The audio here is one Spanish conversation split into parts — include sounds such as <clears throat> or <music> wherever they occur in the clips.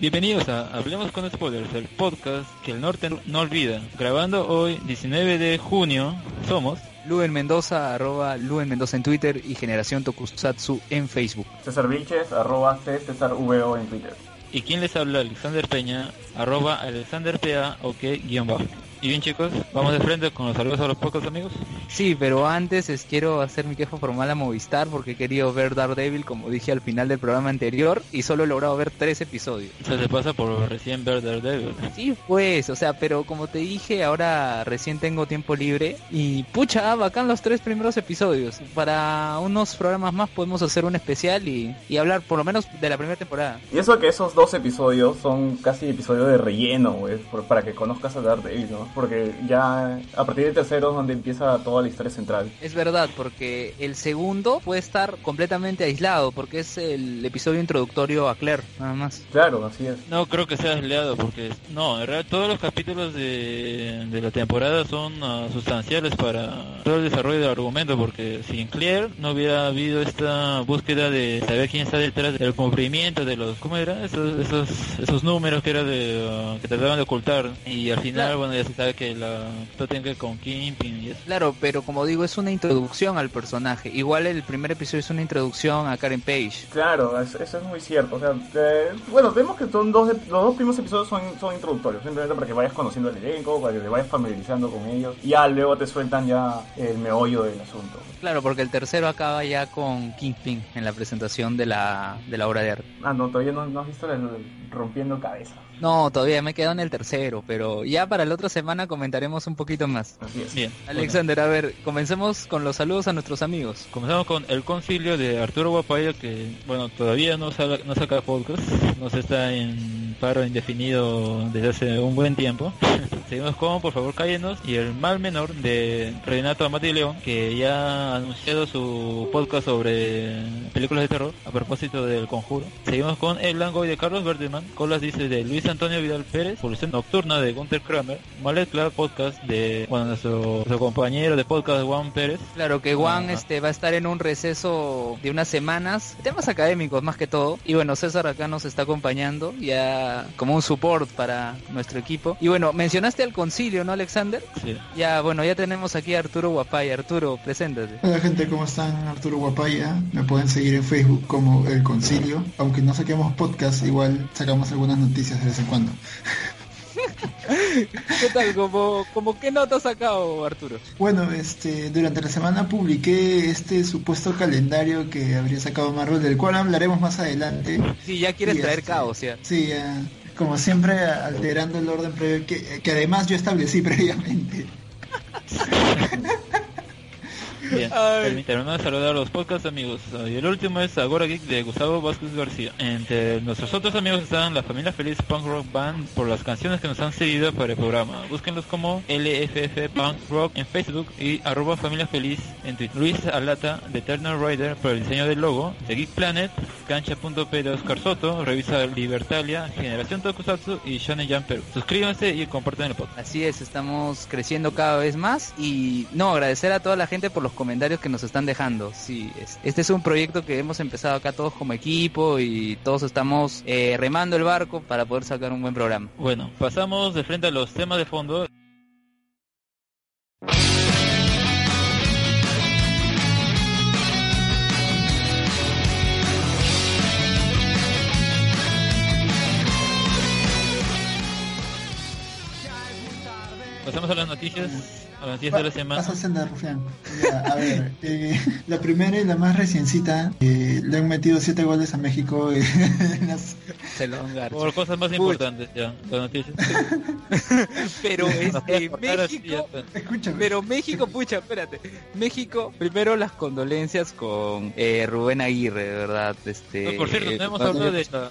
Bienvenidos a Hablemos con Spoilers, el podcast que el norte no olvida. Grabando hoy, 19 de junio, somos... Luen Mendoza, arroba Luen Mendoza en Twitter y Generación Tokusatsu en Facebook. César Vilches, arroba C César VO en Twitter. Y quien les habla, Alexander Peña, arroba Alexander PA, ok, guion bajo. Y bien chicos, vamos de frente con los saludos a los pocos amigos. Sí, pero antes es, quiero hacer mi queja formal a Movistar porque he querido ver Daredevil como dije al final del programa anterior y solo he logrado ver tres episodios. Eso se pasa por recién ver Daredevil. Sí, pues, o sea, pero como te dije, ahora recién tengo tiempo libre y pucha, bacán los tres primeros episodios. Para unos programas más podemos hacer un especial y, y hablar por lo menos de la primera temporada. Y eso que esos dos episodios son casi episodios de relleno, güey, por- para que conozcas a Daredevil, ¿no? Porque ya a partir del tercero es donde empieza toda la historia central. Es verdad, porque el segundo puede estar completamente aislado porque es el episodio introductorio a Claire, nada más. Claro, así es. No creo que sea empleado porque no, en realidad todos los capítulos de, de la temporada son ah, sustanciales para todo el desarrollo del argumento porque sin Claire no hubiera habido esta búsqueda de saber quién está detrás del cubrimiento de los ¿cómo era? esos esos, esos números que era de ah, que trataban de ocultar y al final Claro. bueno ya se sabe que la todo tiene que ver con Kingpin y eso. Claro, pero como digo, es una introducción al personaje. Igual el primer episodio es una introducción a Karen Page. Claro, es- eso es muy cierto. O sea, eh, bueno, vemos que son dos, los dos primeros episodios son, son introductorios, simplemente para que vayas conociendo el elenco, para que te vayas familiarizando con ellos. Y ya luego te sueltan ya el meollo del asunto. Claro, porque el tercero acaba ya con Kingpin en la presentación de la, de la obra de arte. Ah, no, todavía no, no has visto el rompiendo cabeza. No, todavía me quedo en el tercero, pero ya para la otra semana comentaremos un poquito más. Bien. Alexander, a ver, comencemos con los saludos a nuestros amigos. Comenzamos con el concilio de Arturo Guapaya que, bueno, todavía no, saca, no saca podcast, nos está en paro indefinido desde hace un buen tiempo. <laughs> Seguimos con Por favor cállenos y el mal menor de Renato Amati León que ya ha anunciado su podcast sobre películas de terror a propósito del conjuro. Seguimos con El Langoy de Carlos Verdeman, Colas dice de Luis Antonio Vidal Pérez, Polución Nocturna de Gunther Kramer, Malet Clark Podcast de, bueno, nuestro, nuestro compañero de podcast Juan Pérez. Claro que Juan Ajá. este va a estar en un receso de unas semanas, temas académicos más que todo. Y bueno, César acá nos está acompañando ya como un support para nuestro equipo. Y bueno, mencionaste al concilio, ¿no, Alexander? Sí. Ya, bueno, ya tenemos aquí a Arturo Guapay. Arturo, preséntate. Hola gente, ¿cómo están? Arturo Guapaya. Me pueden seguir en Facebook como El Concilio. Aunque no saquemos podcast, igual sacamos algunas noticias de en cuando. ¿Qué tal? ¿Cómo, cómo qué nota has sacado, Arturo? Bueno, este, durante la semana publiqué este supuesto calendario que habría sacado Marvel, del cual hablaremos más adelante. Sí, ya quieres Y, traer este, caos, ya. Sí, ya, como siempre alterando el orden previo que, que además yo establecí <laughs> previamente. Bien, permítanme saludar a los podcast amigos. Y el último es Agora Geek de Gustavo Vázquez García. Entre nuestros otros amigos están la familia Feliz Punk Rock Band por las canciones que nos han seguido para el programa. Búsquenlos como LFF Punk Rock en Facebook y arroba familia feliz en Twitter. Luis Alata de Eternal Rider por el diseño del logo. De Geek Planet, Cancha.p de Oscar Soto, Revisa Libertalia, Generación Tokusatsu y Shonen Jump Perú. Suscríbanse y compartan el podcast. Así es, estamos creciendo cada vez más y no, agradecer a toda la gente por los comentarios que nos están dejando. Sí, es- este es un proyecto que hemos empezado acá todos como equipo y todos estamos eh, remando el barco para poder sacar un buen programa. Bueno, pasamos de frente a los temas de fondo. Pasamos a las noticias, a las noticias de la semana. Pasa senda, Rufián. Ya, a ver, <laughs> eh, la primera y la más reciencita, eh, le han metido siete goles a México eh, <laughs> las- Se lo han garcho. Por cosas más Uy. importantes ya. <laughs> Pero este, México. Escúchame. pero México, pucha, espérate. México, primero las condolencias con eh, Rubén Aguirre, de verdad. Este, No, por cierto, no hemos hablado de la,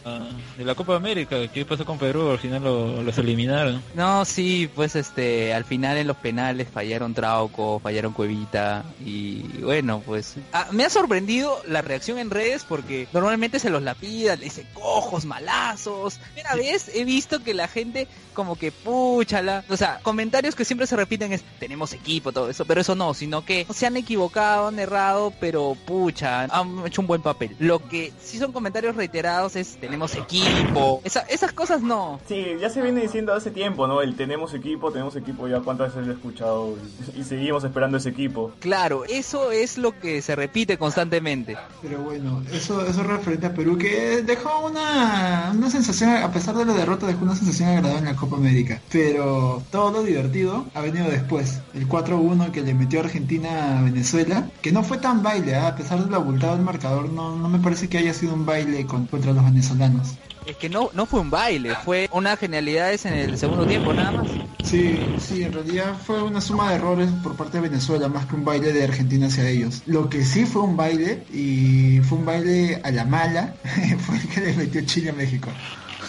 de la Copa América. ¿Qué pasó con Perú? Al final lo- los eliminaron. No, sí, pues este, al final en los penales fallaron Trauco, fallaron Cuevita y bueno, pues ah, me ha sorprendido la reacción en redes porque normalmente se los lapida, le dice cojos, malazos. Primera vez he visto que la gente como que puchala, o sea, comentarios que siempre se repiten es tenemos equipo, todo eso, pero eso no, sino que se han equivocado, han errado, pero pucha, han hecho un buen papel. Lo que sí son comentarios reiterados es tenemos equipo, Esa- esas cosas no. Sí, ya se viene diciendo hace tiempo, ¿no? El tenemos equipo, tenemos equipo, ya cuántas veces lo he escuchado y, y seguimos esperando ese equipo. Claro, eso es lo que se repite constantemente. Pero bueno, eso, eso referente a Perú, que dejó una, una sensación, a pesar de la derrota, dejó una sensación agradable en la Copa América. Pero todo lo divertido ha venido después. El 4-1 que le metió Argentina a Venezuela, que no fue tan baile, ¿ah? a pesar de lo abultado del marcador, no, no me parece que haya sido un baile con- contra los venezolanos. Es que no, no fue un baile, fue unas genialidades en el segundo tiempo nada más. Sí, sí, en realidad fue una suma de errores por parte de Venezuela, más que un baile de Argentina hacia ellos. Lo que sí fue un baile, y fue un baile a la mala, <laughs> fue el que le metió Chile a México.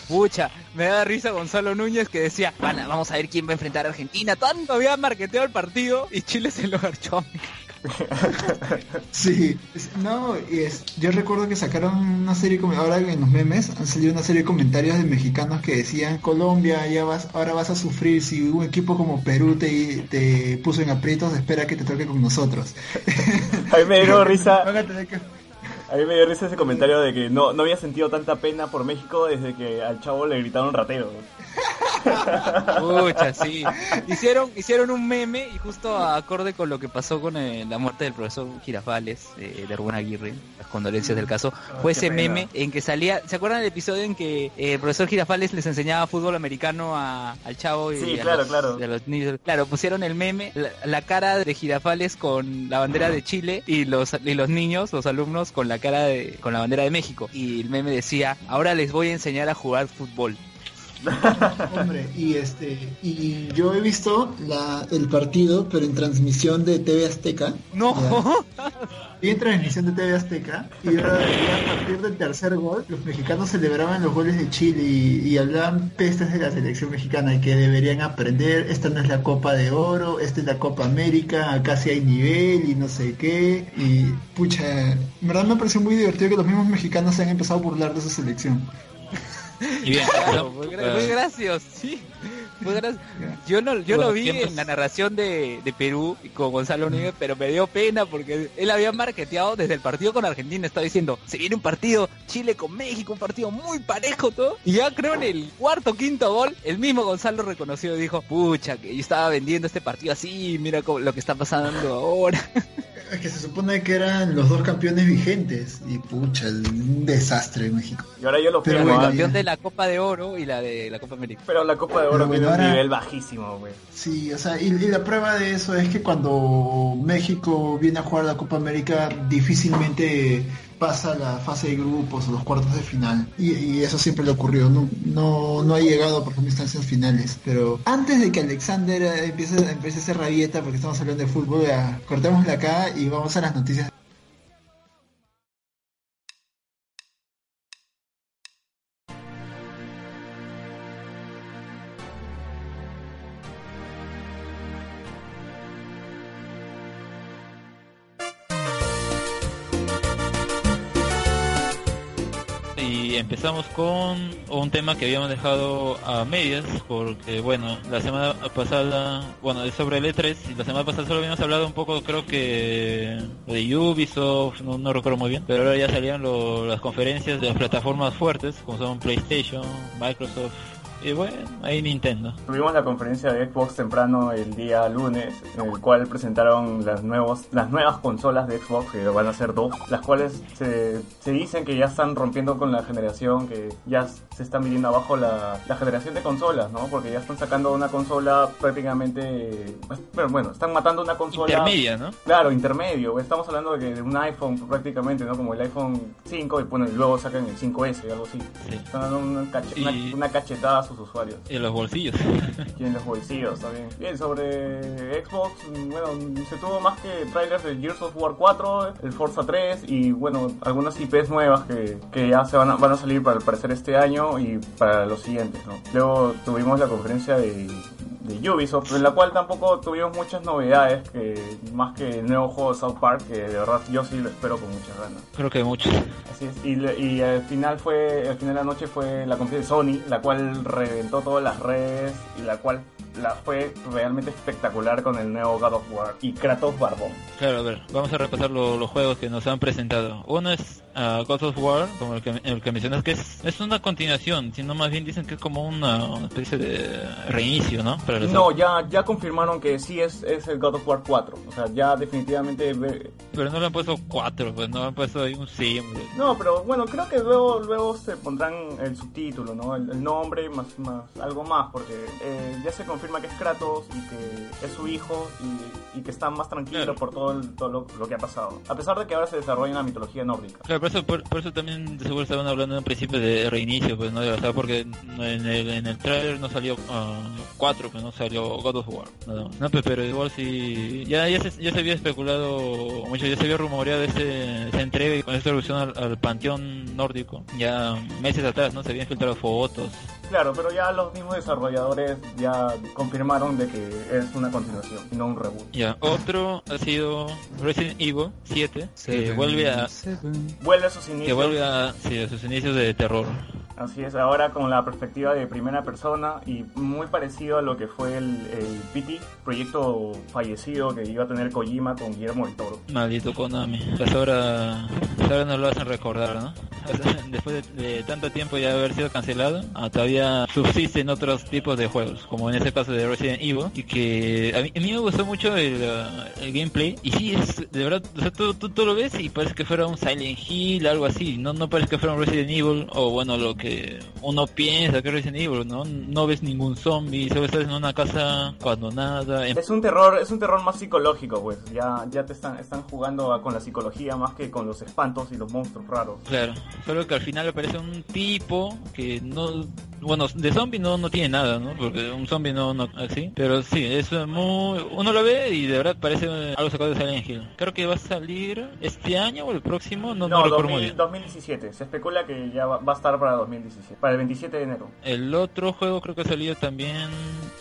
Pucha, me da risa Gonzalo Núñez que decía, "Van a- vamos a ver quién va a enfrentar a Argentina. Tanto había marqueteado el partido y Chile se lo garchó. <laughs> Sí, no, y es, yo recuerdo que sacaron una serie, como ahora en los memes han salido una serie de comentarios de mexicanos que decían, Colombia, ya vas, ahora vas a sufrir si un equipo como Perú te, te puso en aprietos, espera que te toque con nosotros. <laughs> A mí me dio risa, a mí me dio risa ese comentario de que no, no había sentido tanta pena por México desde que al chavo le gritaron ratero. Pucha, sí. Hicieron, hicieron un meme y justo acorde con lo que pasó con eh, la muerte del profesor Girafales, eh, de Rubén Aguirre, las condolencias del caso, fue qué ese pena. meme en que salía, ¿se acuerdan del episodio en que eh, el profesor Girafales les enseñaba fútbol americano a- al chavo y Sí, a, claro, los, claro. y a los niños? Claro, pusieron el meme, la, la cara de Girafales con la bandera de Chile y los, y los niños, los alumnos, con la cara de, con la bandera de México. Y el meme decía, ahora les voy a enseñar a jugar fútbol. <laughs> Hombre, y este, y yo he visto la, el partido, pero en transmisión de TV Azteca. No. Ya. <laughs> En transmisión de TV Azteca y a partir del tercer gol los mexicanos celebraban los goles de Chile y, y hablaban pestes de la selección mexicana y que deberían aprender, esta no es la Copa de Oro, esta es la Copa América, acá sí hay nivel y no sé qué. Y pucha, en verdad me pareció muy divertido que los mismos mexicanos se han empezado a burlar de su selección. Y bien, Claro, fue gracioso, sí. Yo no, yo lo vi tiempos- en la narración de, de Perú y con Gonzalo Núñez, pero me dio pena porque él había marketeado desde el partido con Argentina, estaba diciendo, se viene un partido Chile con México, un partido muy parejo todo. Y ya creo en el cuarto quinto gol, el mismo Gonzalo reconoció y dijo, pucha, que yo estaba vendiendo este partido así, mira cómo- lo que está pasando ahora. Es que se supone que eran los dos campeones vigentes y pucha, un desastre México. Y ahora yo lo Pero firmo, bueno. Campeón de la Copa de Oro y la de la Copa América. pero la Copa de Oro bueno, un nivel bajísimo, güey. Sí, o sea, y, y la prueba de eso es que cuando México viene a jugar la Copa América difícilmente pasa la fase de grupos o los cuartos de final. Y, y eso siempre le ocurrió, no, no, no ha llegado por ejemplo, instancias finales. Pero antes de que Alexander eh, empiece, empiece a hacer rabieta, porque estamos hablando de fútbol, ya, cortémosla acá y vamos a las noticias. Empezamos con un tema que habíamos dejado a medias, porque bueno, la semana pasada, bueno, es sobre el E3, y la semana pasada solo habíamos hablado un poco, creo que de Ubisoft, no, recuerdo muy bien, pero ahora ya salían las conferencias de las plataformas fuertes, como son PlayStation, Microsoft, y bueno, ahí Nintendo. Tuvimos la conferencia de Xbox temprano el día lunes, en el cual presentaron las, nuevos, las nuevas consolas de Xbox, que van a ser dos, las cuales se, se dicen que ya están rompiendo con la generación, que ya se están viniendo abajo la, la generación de consolas, ¿no? Porque ya están sacando una consola prácticamente... Pero bueno, están matando una consola... Intermedia, ¿no? Claro, intermedio. Estamos hablando de, que de un iPhone prácticamente, ¿no? Como el iPhone 5 y, bueno, y luego sacan el 5S, algo así. Sí. Están dando una, cache- Y- una- una cachetada sus usuarios. En los bolsillos. <laughs> Y en los bolsillos también. Bien, sobre Xbox, bueno, se tuvo más que trailers de Gears of War 4, el Forza 3 y bueno, algunas IPs nuevas que, que ya se van a, van a salir para al parecer este año y para los siguientes, ¿no? Luego tuvimos la conferencia de, de Ubisoft, en la cual tampoco tuvimos muchas novedades, que más que el nuevo juego South Park, que de verdad yo sí lo espero con muchas ganas. Creo que muchos. Así es, y, y al final fue, al final de la noche fue la conferencia de Sony, la cual reventó todas las redes y la cual la fue realmente espectacular con el nuevo God of War y Kratos Barbón. Claro, a ver, vamos a repasar lo- los juegos que nos han presentado. Uno es ah, God of War, como el que, el que mencionas, que es, es una continuación, sino más bien dicen que es como una, una especie de reinicio, ¿no? Para No, ya, ya confirmaron que sí es, es el God of War 4, o sea, ya definitivamente... Pero no le han puesto cuatro, pues no le han puesto ahí un símbolo. No, pero bueno, creo que luego luego se pondrán el subtítulo, ¿no? El, el nombre más, más algo más, porque eh, ya se confirma que es Kratos y que es su hijo y, y que está más tranquilo Claro. por todo, el- todo lo, lo que ha pasado. A pesar de que ahora se desarrolla en la mitología nórdica. Claro, eso, por, por eso también de seguro estaban hablando en un principio de reinicio, pues no, o sea, porque en el, en el trailer no salió ah, cuatro, pues no salió God of War. No, pues, pero igual sí, ya, ya, se, ya se había especulado mucho, ya se había rumoreado ese, esa entrega y con esta alusión al, al panteón nórdico, ya meses atrás, ¿no? Se habían filtrado fotos. Claro, pero ya los mismos desarrolladores ya confirmaron de que es una continuación y no un reboot. Ya, otro ha sido Resident Evil 7, que vuelve a, seven. Vuelve a sus inicios. que vuelve a, sí, a sus inicios de terror. Así es, ahora con la perspectiva de primera persona y muy parecido a lo que fue el, el PT, proyecto fallecido que iba a tener Kojima con Guillermo del Toro. Maldito Konami. Hasta ahora, hasta ahora no lo hacen recordar, ¿no? <laughs> Después de, de tanto tiempo ya haber sido cancelado, ah, todavía subsisten otros tipos de juegos, como en este caso de Resident Evil, y que a mí, a mí me gustó mucho el, ah, el gameplay. Y sí, es de verdad, o sea, tú, tú, tú lo ves y parece que fuera un Silent Hill, algo así. No, no parece que fuera un Resident Evil, o bueno, lo que uno piensa que es Resident Evil, ¿no? No ves ningún zombie, solo estás en una casa abandonada. en- Es un terror, es un terror más psicológico, pues. Ya, ya te están, están jugando a- con la psicología más que con los espantos y los monstruos raros. Claro, solo que al final aparece un tipo que no, bueno, de zombie no, no tiene nada, ¿no? Porque un zombie no, no así, pero sí, es muy, uno lo ve y de verdad parece algo sacado de Silent Hill. Creo que va a salir este año o el próximo, no, no, No, recuerdo muy 2000 bien. 2017. Se especula que ya va, va a estar para 2017, para el 27 de enero. El otro juego creo que ha salido también,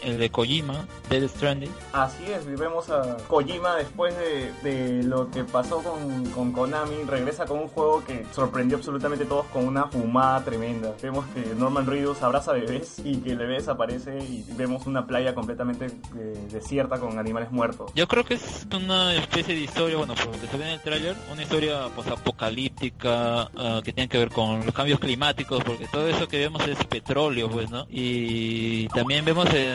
el de Kojima, Dead Stranding. Así es, vemos a Kojima después de, de lo que pasó con, con Konami, regresa con un juego que sorprendió absolutamente a todos con una fumada tremenda. Vemos que Norman Reedus abraza bebés y que el bebé desaparece y vemos una playa completamente eh, desierta con animales muertos. Yo creo que es una especie de historia, bueno, por lo que se ve en el tráiler, una historia posapocalíptica ah, que tiene que ver con los cambios climáticos, porque todo eso que vemos es petróleo, pues, ¿no? Y también vemos, eh,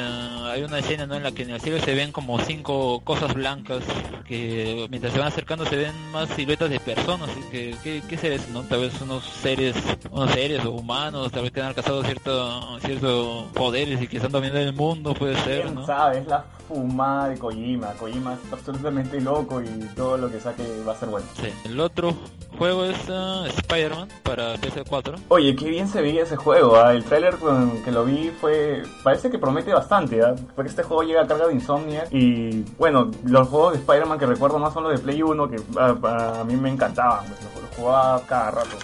hay una escena, ¿no? En la que en el cielo se ven como cinco cosas blancas, que mientras se van acercando se ven más siluetas de personas, que, ¿qué, qué seres, no? Tal vez unos seres, unos seres o humanos, tal vez que han alcanzado cierto, ciertos poderes y que están dominando el mundo, puede ser, ¿Quién ¿no? sabe? Es la fumada de Kojima. Kojima es absolutamente loco y todo lo que saque va a ser bueno. Sí. El otro juego es ah, Spider-Man para PS4. Oye, qué bien se veía ese juego, ¿ah? el tráiler con que lo vi fue, parece que promete bastante, ¿ah? porque este juego llega a carga de Insomnia y bueno, los juegos de Spider-Man que recuerdo más son los de Play 1 que a, a mí me encantaban, pues, los jugaba cada rato.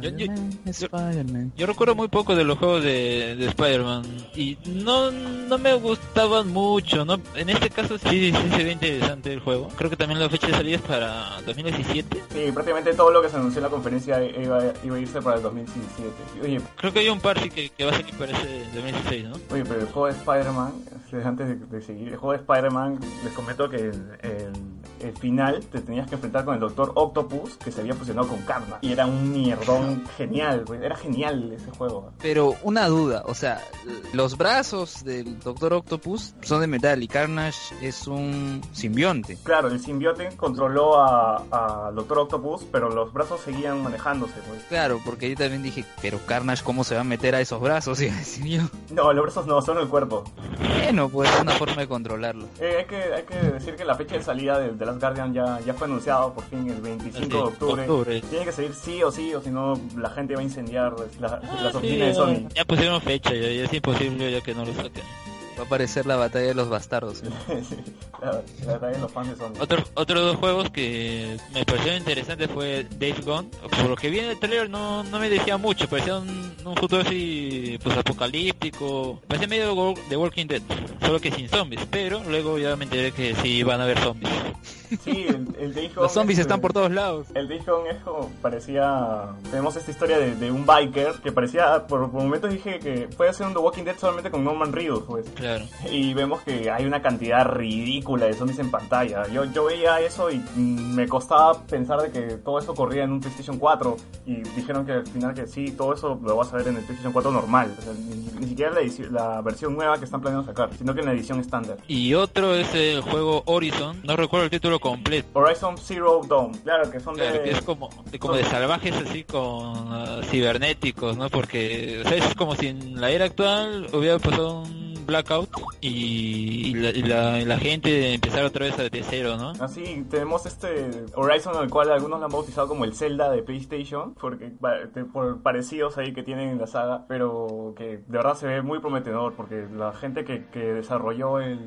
Yo- yo- Spider-Man, Spider-Man. Yo recuerdo muy poco de los juegos de, de Spider-Man y no, no me gustaban mucho, ¿no? En este caso sí, sí se ve interesante el juego. Creo que también la fecha de salida es para 2017. Sí, prácticamente todo lo que se anunció en la conferencia iba, iba a irse para el 2017. Oye, Creo que hay un par sí que, que va a salir para ese 2016, ¿no? Oye, pero el juego de Spider-Man, antes de, de seguir, el juego de Spider-Man, les comento que el, el- el final te tenías que enfrentar con el Doctor Octopus, que se había fusionado con Karma. Y era un mierdón genial, pues, era genial ese juego. Pero una duda, o sea, los brazos del Doctor Octopus son de metal y Carnage es un simbionte. Claro, el simbiote controló a, a Doctor Octopus, pero los brazos seguían manejándose, pues. Claro, porque yo también dije, pero Carnage, ¿cómo se va a meter a esos brazos? <laughs> Y decir yo, No, los brazos no, solo el cuerpo. bueno, pues es una forma de controlarlo. Eh, hay, que, hay que decir que la fecha de salida de, de Last Guardian ya, ya fue anunciado por fin el 25 Sí, de octubre. octubre. Tiene que salir sí o sí, o si no la gente va a incendiar la- las Ah, oficinas sí, de Sony. ya pusieron fecha, ya, ya es imposible ya que no lo saquen. Va a aparecer la batalla de los bastardos. ¿eh? <laughs> la, la batalla de los fans de Sonic. Otro, otros dos juegos que me parecieron interesantes fue Days Gone. Por lo que vi en el trailer no, no me decía mucho, parecía un, un futuro así pues apocalíptico. Parecía medio de Walking Dead, solo que sin zombies. Pero luego ya me enteré que sí van a haber zombies. Sí, el, el Days Gone Los zombies es, están por todos lados. El Days Gone es como parecía. Tenemos esta historia de, de un biker que parecía. Por, por momentos dije que puede ser un The Walking Dead solamente con Norman Reedus, pues. Claro. Y vemos que hay una cantidad ridícula de zombies en pantalla. Yo, yo veía eso y mm, me costaba pensar de que todo eso corría en un PlayStation 4. Y dijeron que al final que sí, todo eso lo vas a ver en el PlayStation 4 normal. O sea, ni, ni siquiera la, edici- la versión nueva que están planeando sacar, sino que en la edición estándar. Y otro es el juego Horizon. No recuerdo el título completo. Horizon Zero Dawn, claro que son Claro, de... que es como, de- como de salvajes así con ah, cibernéticos, ¿no? Porque o sea, es como si en la era actual hubiera pasado un blackout y, y la, y la- y la gente empezara otra vez de cero, ¿no? Así, tenemos este Horizon, al cual algunos lo han bautizado como el Zelda de PlayStation, porque por parecidos ahí que tienen en la saga, pero que de verdad se ve muy prometedor, porque la gente que, que desarrolló el,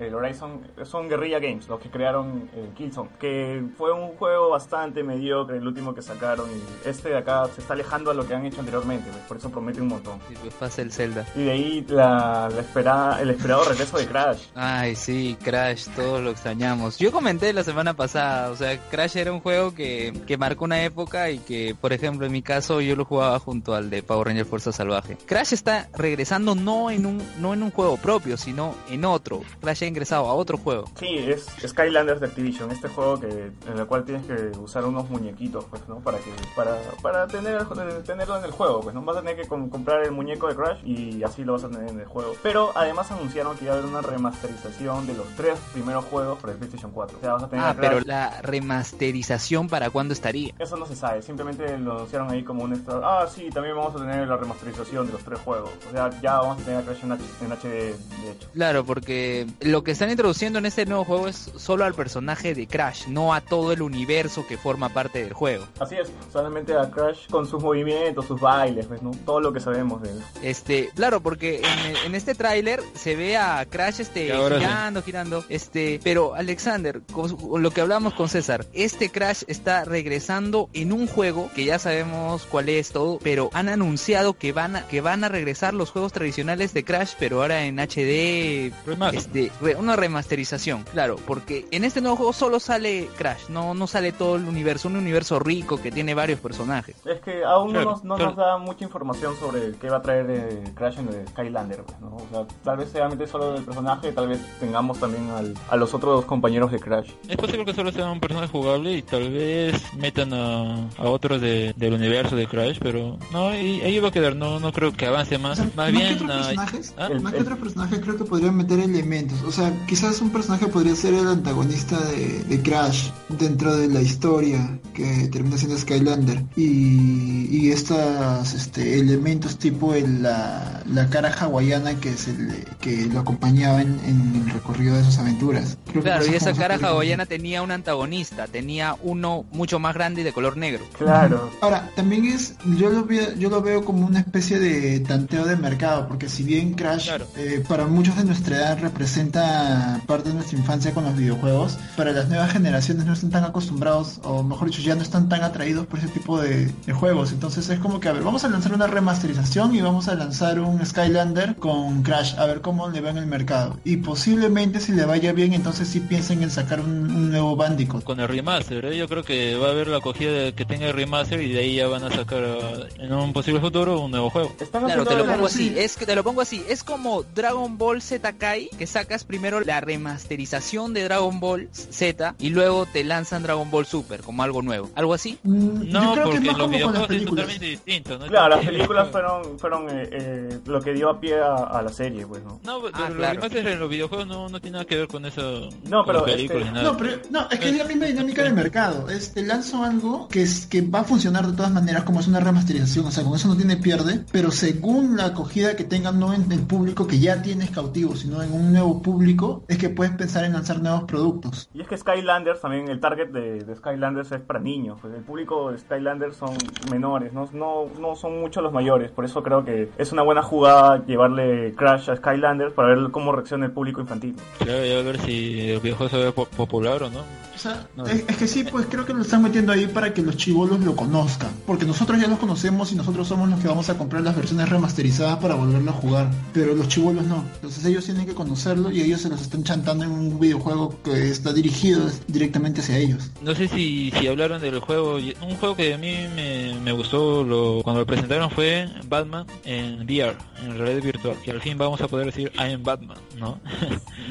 el Horizon son Guerrilla Games, los que crearon el Killzone, que fue un juego bastante mediocre, el último que sacaron, y este de acá se está alejando a lo que han hecho anteriormente, pues, por eso promete un montón. Sí, pues pasa el Zelda. Y de ahí la, la esperada, el esperado regreso de Crash. Ay, sí, Crash, todos lo extrañamos. Yo comenté la semana pasada, o sea, Crash era un juego que, que marcó una época y que, por ejemplo, en mi caso, yo lo jugaba junto al de Power Ranger Fuerza Salvaje. Crash está regresando no en un, no en un juego propio, sino en otro. Crash ha ingresado a otro juego. Sí, es Skylanders de Activision, este juego que en el cual tienes que usar unos muñequitos, pues, ¿no? Para que para para tener el- tenerlo en el juego, pues, no vas a tener que com- comprar el muñeco de Crash y así lo vas a tener en el juego. Pero además anunciaron que iba a haber una remasterización de los tres primeros juegos para el PlayStation 4. O sea, vas a tener Ah, pero la remasterización para cuándo estaría. eso no se sabe, simplemente lo anunciaron ahí como un extra. Ah, sí, también vamos a tener la remasterización de los tres juegos. O sea, ya vamos a tener a Crash en, HD, de hecho. Claro, porque lo que están introduciendo en este nuevo juego es solo al personaje de Crash, no a todo el universo que forma parte del juego. Así es, solamente a Crash con sus movimientos, sus bailes, pues, ¿no? Todo lo que sabemos de él. Este, claro, porque en, en este tráiler se ve a Crash este sí. girando, girando, este, pero Alexander, con, con lo que hablamos con César, este Crash está regresando en un juego que ya sabemos cuál es todo, pero han anunciado que van a, que van a regresar los juegos tradicionales de Crash, pero ahora en HD, Remaster. este, re- una remasterización, claro, porque en este nuevo juego solo sale Crash, no, no sale todo el universo, un universo rico que tiene varios personajes. Es que aún no, nos, no claro. nos da mucha información sobre qué va a traer eh, Crash en el Skylander, pues, ¿no? O sea, tal vez solamente solo del personaje, tal vez tengamos también al- a los otros compañeros de Crash. Es posible que solo sea un personaje jugable y tal vez metan a, a otros de- del universo de Crash, pero no, y ahí va a quedar, no, no creo que avance más. O sea, Más que bien, otros ah, personajes, ¿ah? El- más que el- otros personajes creo que podrían meter elementos. O sea, quizás un personaje podría ser el antagonista de, de Crash dentro de la historia que termina siendo Skylander. Y, y estos este, elementos tipo el- la, la cara hawaiana que, se que lo acompañaba en, en el recorrido de sus aventuras. Creo Claro, y esa cara hawaiana tenía un antagonista, tenía uno mucho más grande y de color negro. Claro. Ahora, también es, yo lo veo, yo lo veo como una especie de tanteo de mercado, porque si bien Crash Claro. eh, para muchos de nuestra edad representa parte de nuestra infancia con los videojuegos, para las nuevas generaciones no están tan acostumbrados, o mejor dicho, ya no están tan atraídos por ese tipo de, de juegos. Entonces es como que, a ver, vamos a lanzar una remasterización y vamos a lanzar un Skylander con Crash, a ver cómo le va en el mercado. Y posiblemente si le vaya bien, entonces sí piensen en sacar un, un nuevo Bandicoot. con el remaster, ¿eh? yo creo que va a haber la acogida de que tenga el remaster y de ahí ya van a sacar ah, en un posible futuro un nuevo juego. Claro, te lo pongo sí. así, es que te lo pongo así, es como Dragon Ball Z Kai, que sacas primero la remasterización de Dragon Ball Z y luego te lanzan Dragon Ball Super como algo nuevo, algo así. Mm, No, yo creo que porque es más los videojuegos es películas. totalmente distinto, ¿no? Claro, las películas <laughs> fueron, fueron eh, eh, lo que dio a pie a, a la serie, pues, ¿no? No, pero Ah, los claro. en los videojuegos no, no tiene nada que ver con eso. No, pero este- ni nada. No, pero no, es que es la misma dinámica de mercado. Es, te lanzo algo que es que va a funcionar de todas maneras como es una remasterización, o sea, con eso no tiene pierde, pero según la acogida que tengan no en el público que ya tienes cautivo, sino en un nuevo público, es que puedes pensar en lanzar nuevos productos. Y es que Skylanders también, el target de, de Skylanders es para niños. Pues el público de Skylanders son menores, ¿no? No, no son muchos los mayores. Por eso creo que es una buena jugada llevarle Crash A Skylanders para ver cómo reacciona el público infantil. Claro, ya a ver si el videojuego se ve po- popular o no. O sea, No. es, es que sí, pues creo que lo están metiendo ahí para que los chivolos lo conozcan. Porque nosotros ya los conocemos y nosotros somos los que vamos a comprar las versiones remasterizadas para volverlo a jugar. Pero los chivolos no. Entonces ellos tienen que conocerlo y ellos se los están chantando en un videojuego que está dirigido directamente hacia ellos. No sé si, si hablaron del juego. Un juego que a mí me, me gustó lo, cuando lo presentaron fue Batman en VR, en realidad virtual. Que al fin vamos a poder decir I am Batman, ¿no? <laughs>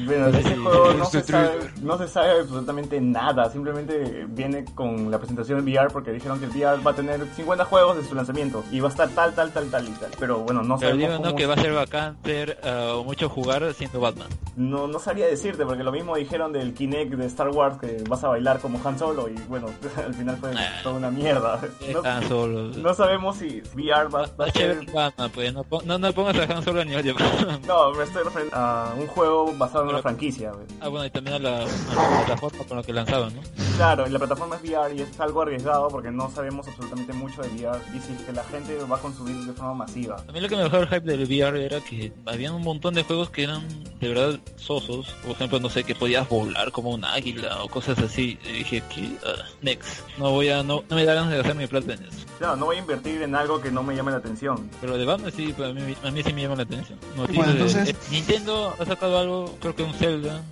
Bueno, de ese Sí, juego no sí, se, sabe, no se sabe absolutamente nada, simplemente viene con la presentación en VR porque dijeron que el VR va a tener 50 juegos de su lanzamiento y va a estar tal, tal, tal, tal y tal. Pero bueno, no Pero sabemos digo, ¿no? Que va a ser bacán ver ah, o mucho jugar siendo Batman. no, no sabría decirte porque lo mismo dijeron del Kinect de Star Wars que vas a bailar como Han Solo y bueno, <laughs> al final fue Ah. toda una mierda. <laughs> No, Han Solo. no sabemos si VR va, va a ser... ser Batman, pues no, no, no pongas a Han Solo a nivel de Batman. <laughs> No, me estoy refiriendo a un juego basado en una franquicia. Ah, bueno, y también a la, a la plataforma con la que lanzaban, ¿no? Claro, y la plataforma es VR y es algo arriesgado porque no sabemos absolutamente mucho de VR y si es que la gente va a consumir de forma masiva. A mí lo que me dejó el hype del VR era que había un montón de juegos que eran de verdad sosos. Por ejemplo, no sé, que podías volar como un águila o cosas así. Y dije, ¿qué? Ah, next. No voy a, no, no me da ganas de gastar mi plata en eso. Claro, no voy a invertir en algo que no me llame la atención. Pero de Batman sí, pues, a mí, a mí sí me llama la atención. Bueno, de- entonces- Nintendo ha sacado algo, creo que un Zelda.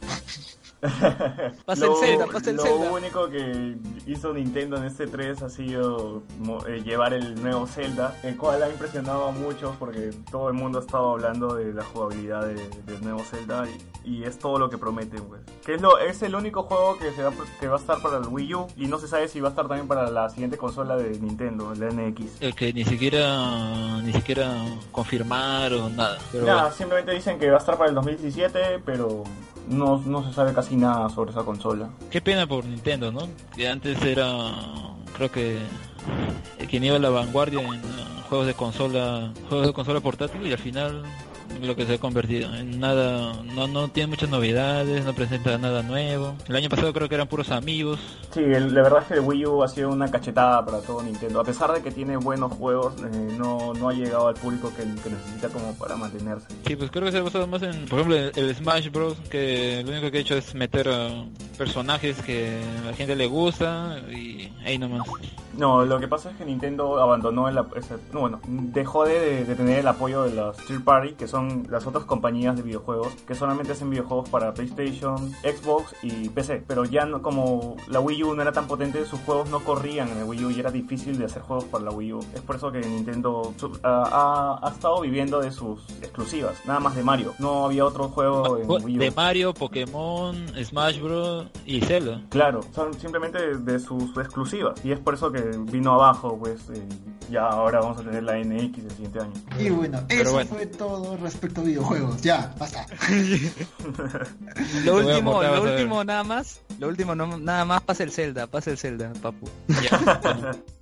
<laughs> Pasa el Zelda, pasa el lo Zelda. único que hizo Nintendo en este 3 ha sido eh, llevar el nuevo Zelda, el cual ha impresionado a muchos porque todo el mundo ha estado hablando de la jugabilidad de- del nuevo Zelda y, y es todo lo que prometen, pues. Que es, lo, es el único juego que, se va, que va a estar para el Wii U y no se sabe si va a estar también para la siguiente consola de Nintendo, la NX. El que ni siquiera, ni siquiera confirmaron nada. Pero Nada, bueno. simplemente dicen que va a estar para el 2017, pero no, no se sabe casi nada sobre esa consola. Qué pena por Nintendo, ¿no? Que antes era, creo que, quien iba a la vanguardia en uh, juegos de consola, juegos de consola portátil y al final lo que se ha convertido en nada, no, no tiene muchas novedades, no presenta nada nuevo. El año pasado creo que eran puros amigos. Sí, el- la verdad es que el Wii U ha sido una cachetada para todo Nintendo. A pesar de que tiene buenos juegos, eh, no, no ha llegado al público que, que necesita como para mantenerse. Sí, pues creo que se ha basado más en, por ejemplo, el, el Smash Bros. que lo único que ha hecho es meter personajes que a la gente le gusta y ahí nomás. No, lo que pasa es que Nintendo abandonó el, ese- no, bueno, dejó de, de tener el apoyo de las third party, que son las otras compañías de videojuegos, que solamente hacen videojuegos para PlayStation, Xbox y PC. Pero ya no, como la Wii U no era tan potente, sus juegos no corrían en el Wii U y era difícil de hacer juegos para la Wii U. Es por eso que Nintendo ha, estado viviendo de sus exclusivas, nada más de Mario. No había otro juego en Wii U. De Mario, Pokémon, Smash Bros. y Zelda. Claro, son simplemente de, de sus exclusivas. Y es por eso que vino abajo, pues eh, ya ahora vamos a tener la NX el siguiente año. Y bueno, Pero eso bueno. fue todo respecto a videojuegos. Ya, basta. Lo último, botar, lo último nada más, lo último no, nada más pasa el Zelda, pasa el Zelda, papu. Ya. <laughs>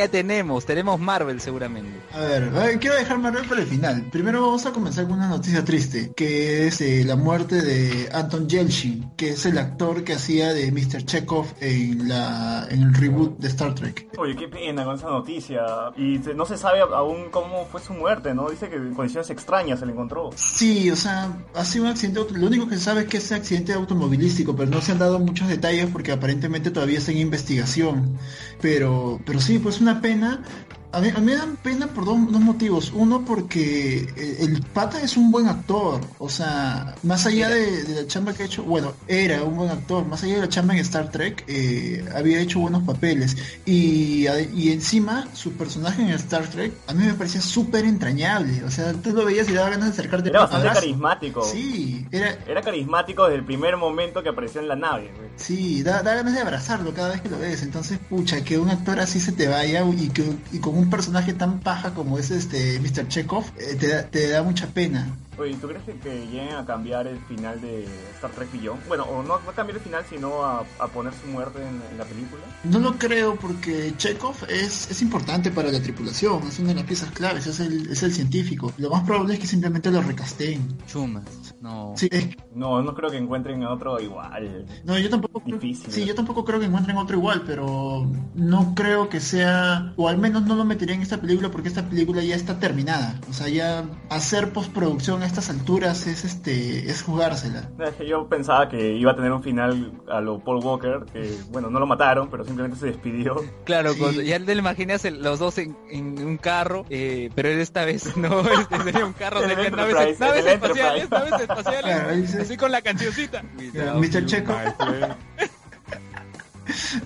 ya tenemos? Tenemos Marvel seguramente. A ver, quiero dejar Marvel para el final. Primero vamos a comenzar con una noticia triste, que es eh, la muerte de Anton Yelchin, que es el actor que hacía de Mr. Chekhov en, la, en el reboot de Star Trek. Oye, qué pena con esa noticia. Y no se sabe aún cómo fue su muerte, ¿no? Dice que en condiciones extrañas se le encontró. Sí, o sea, ha sido un accidente, lo único que se sabe es que es un accidente automovilístico, pero no se han dado muchos detalles porque aparentemente todavía está en investigación. Pero, pero sí, pues una pena. A mí, a mí me dan pena por dos, dos motivos. Uno, porque eh, el pata es un buen actor. O sea, más allá de, de la chamba que ha hecho, bueno, era un buen actor. Más allá de la chamba en Star Trek, eh, había hecho buenos papeles. Y, y encima, su personaje en Star Trek, a mí me parecía súper entrañable. O sea, tú lo veías y daba ganas de acercarte. Era bastante Abrazo. carismático. Sí, era, Era carismático desde el primer momento que apareció en la nave, güey. Sí, da, da ganas de abrazarlo cada vez que lo ves. Entonces, pucha, que un actor así se te vaya y, que, y con un personaje tan paja como es este Mr. Chekhov, eh, te da mucha pena. Oye, ¿tú crees que, que lleguen a cambiar el final de Star Trek Beyond? Bueno, o no, no cambiar el final, sino a, a poner su muerte en, en la película. No lo creo porque Chekhov es, es importante para la tripulación, es una de las piezas claves, es el, es el científico. Lo más probable es que simplemente lo recasteen. Chumas, no. Sí, es- No, no creo que encuentren otro igual. no, yo tampoco creo, Difícil. sí, yo tampoco creo que encuentren otro igual, pero no creo que sea, o al menos no lo metería en esta película porque esta película ya está terminada. O sea, ya hacer postproducción a estas alturas es este, es jugársela. Yo pensaba que iba a tener un final a lo Paul Walker, que bueno, no lo mataron, pero simplemente se despidió. Claro, Sí. cuando ya te lo imaginas el- los dos en, en un carro, eh, pero esta vez <laughs> no, este sería un carro, sería naves, naves el espaciales, naves espaciales, así con la cancioncita. Mr. Chekhov.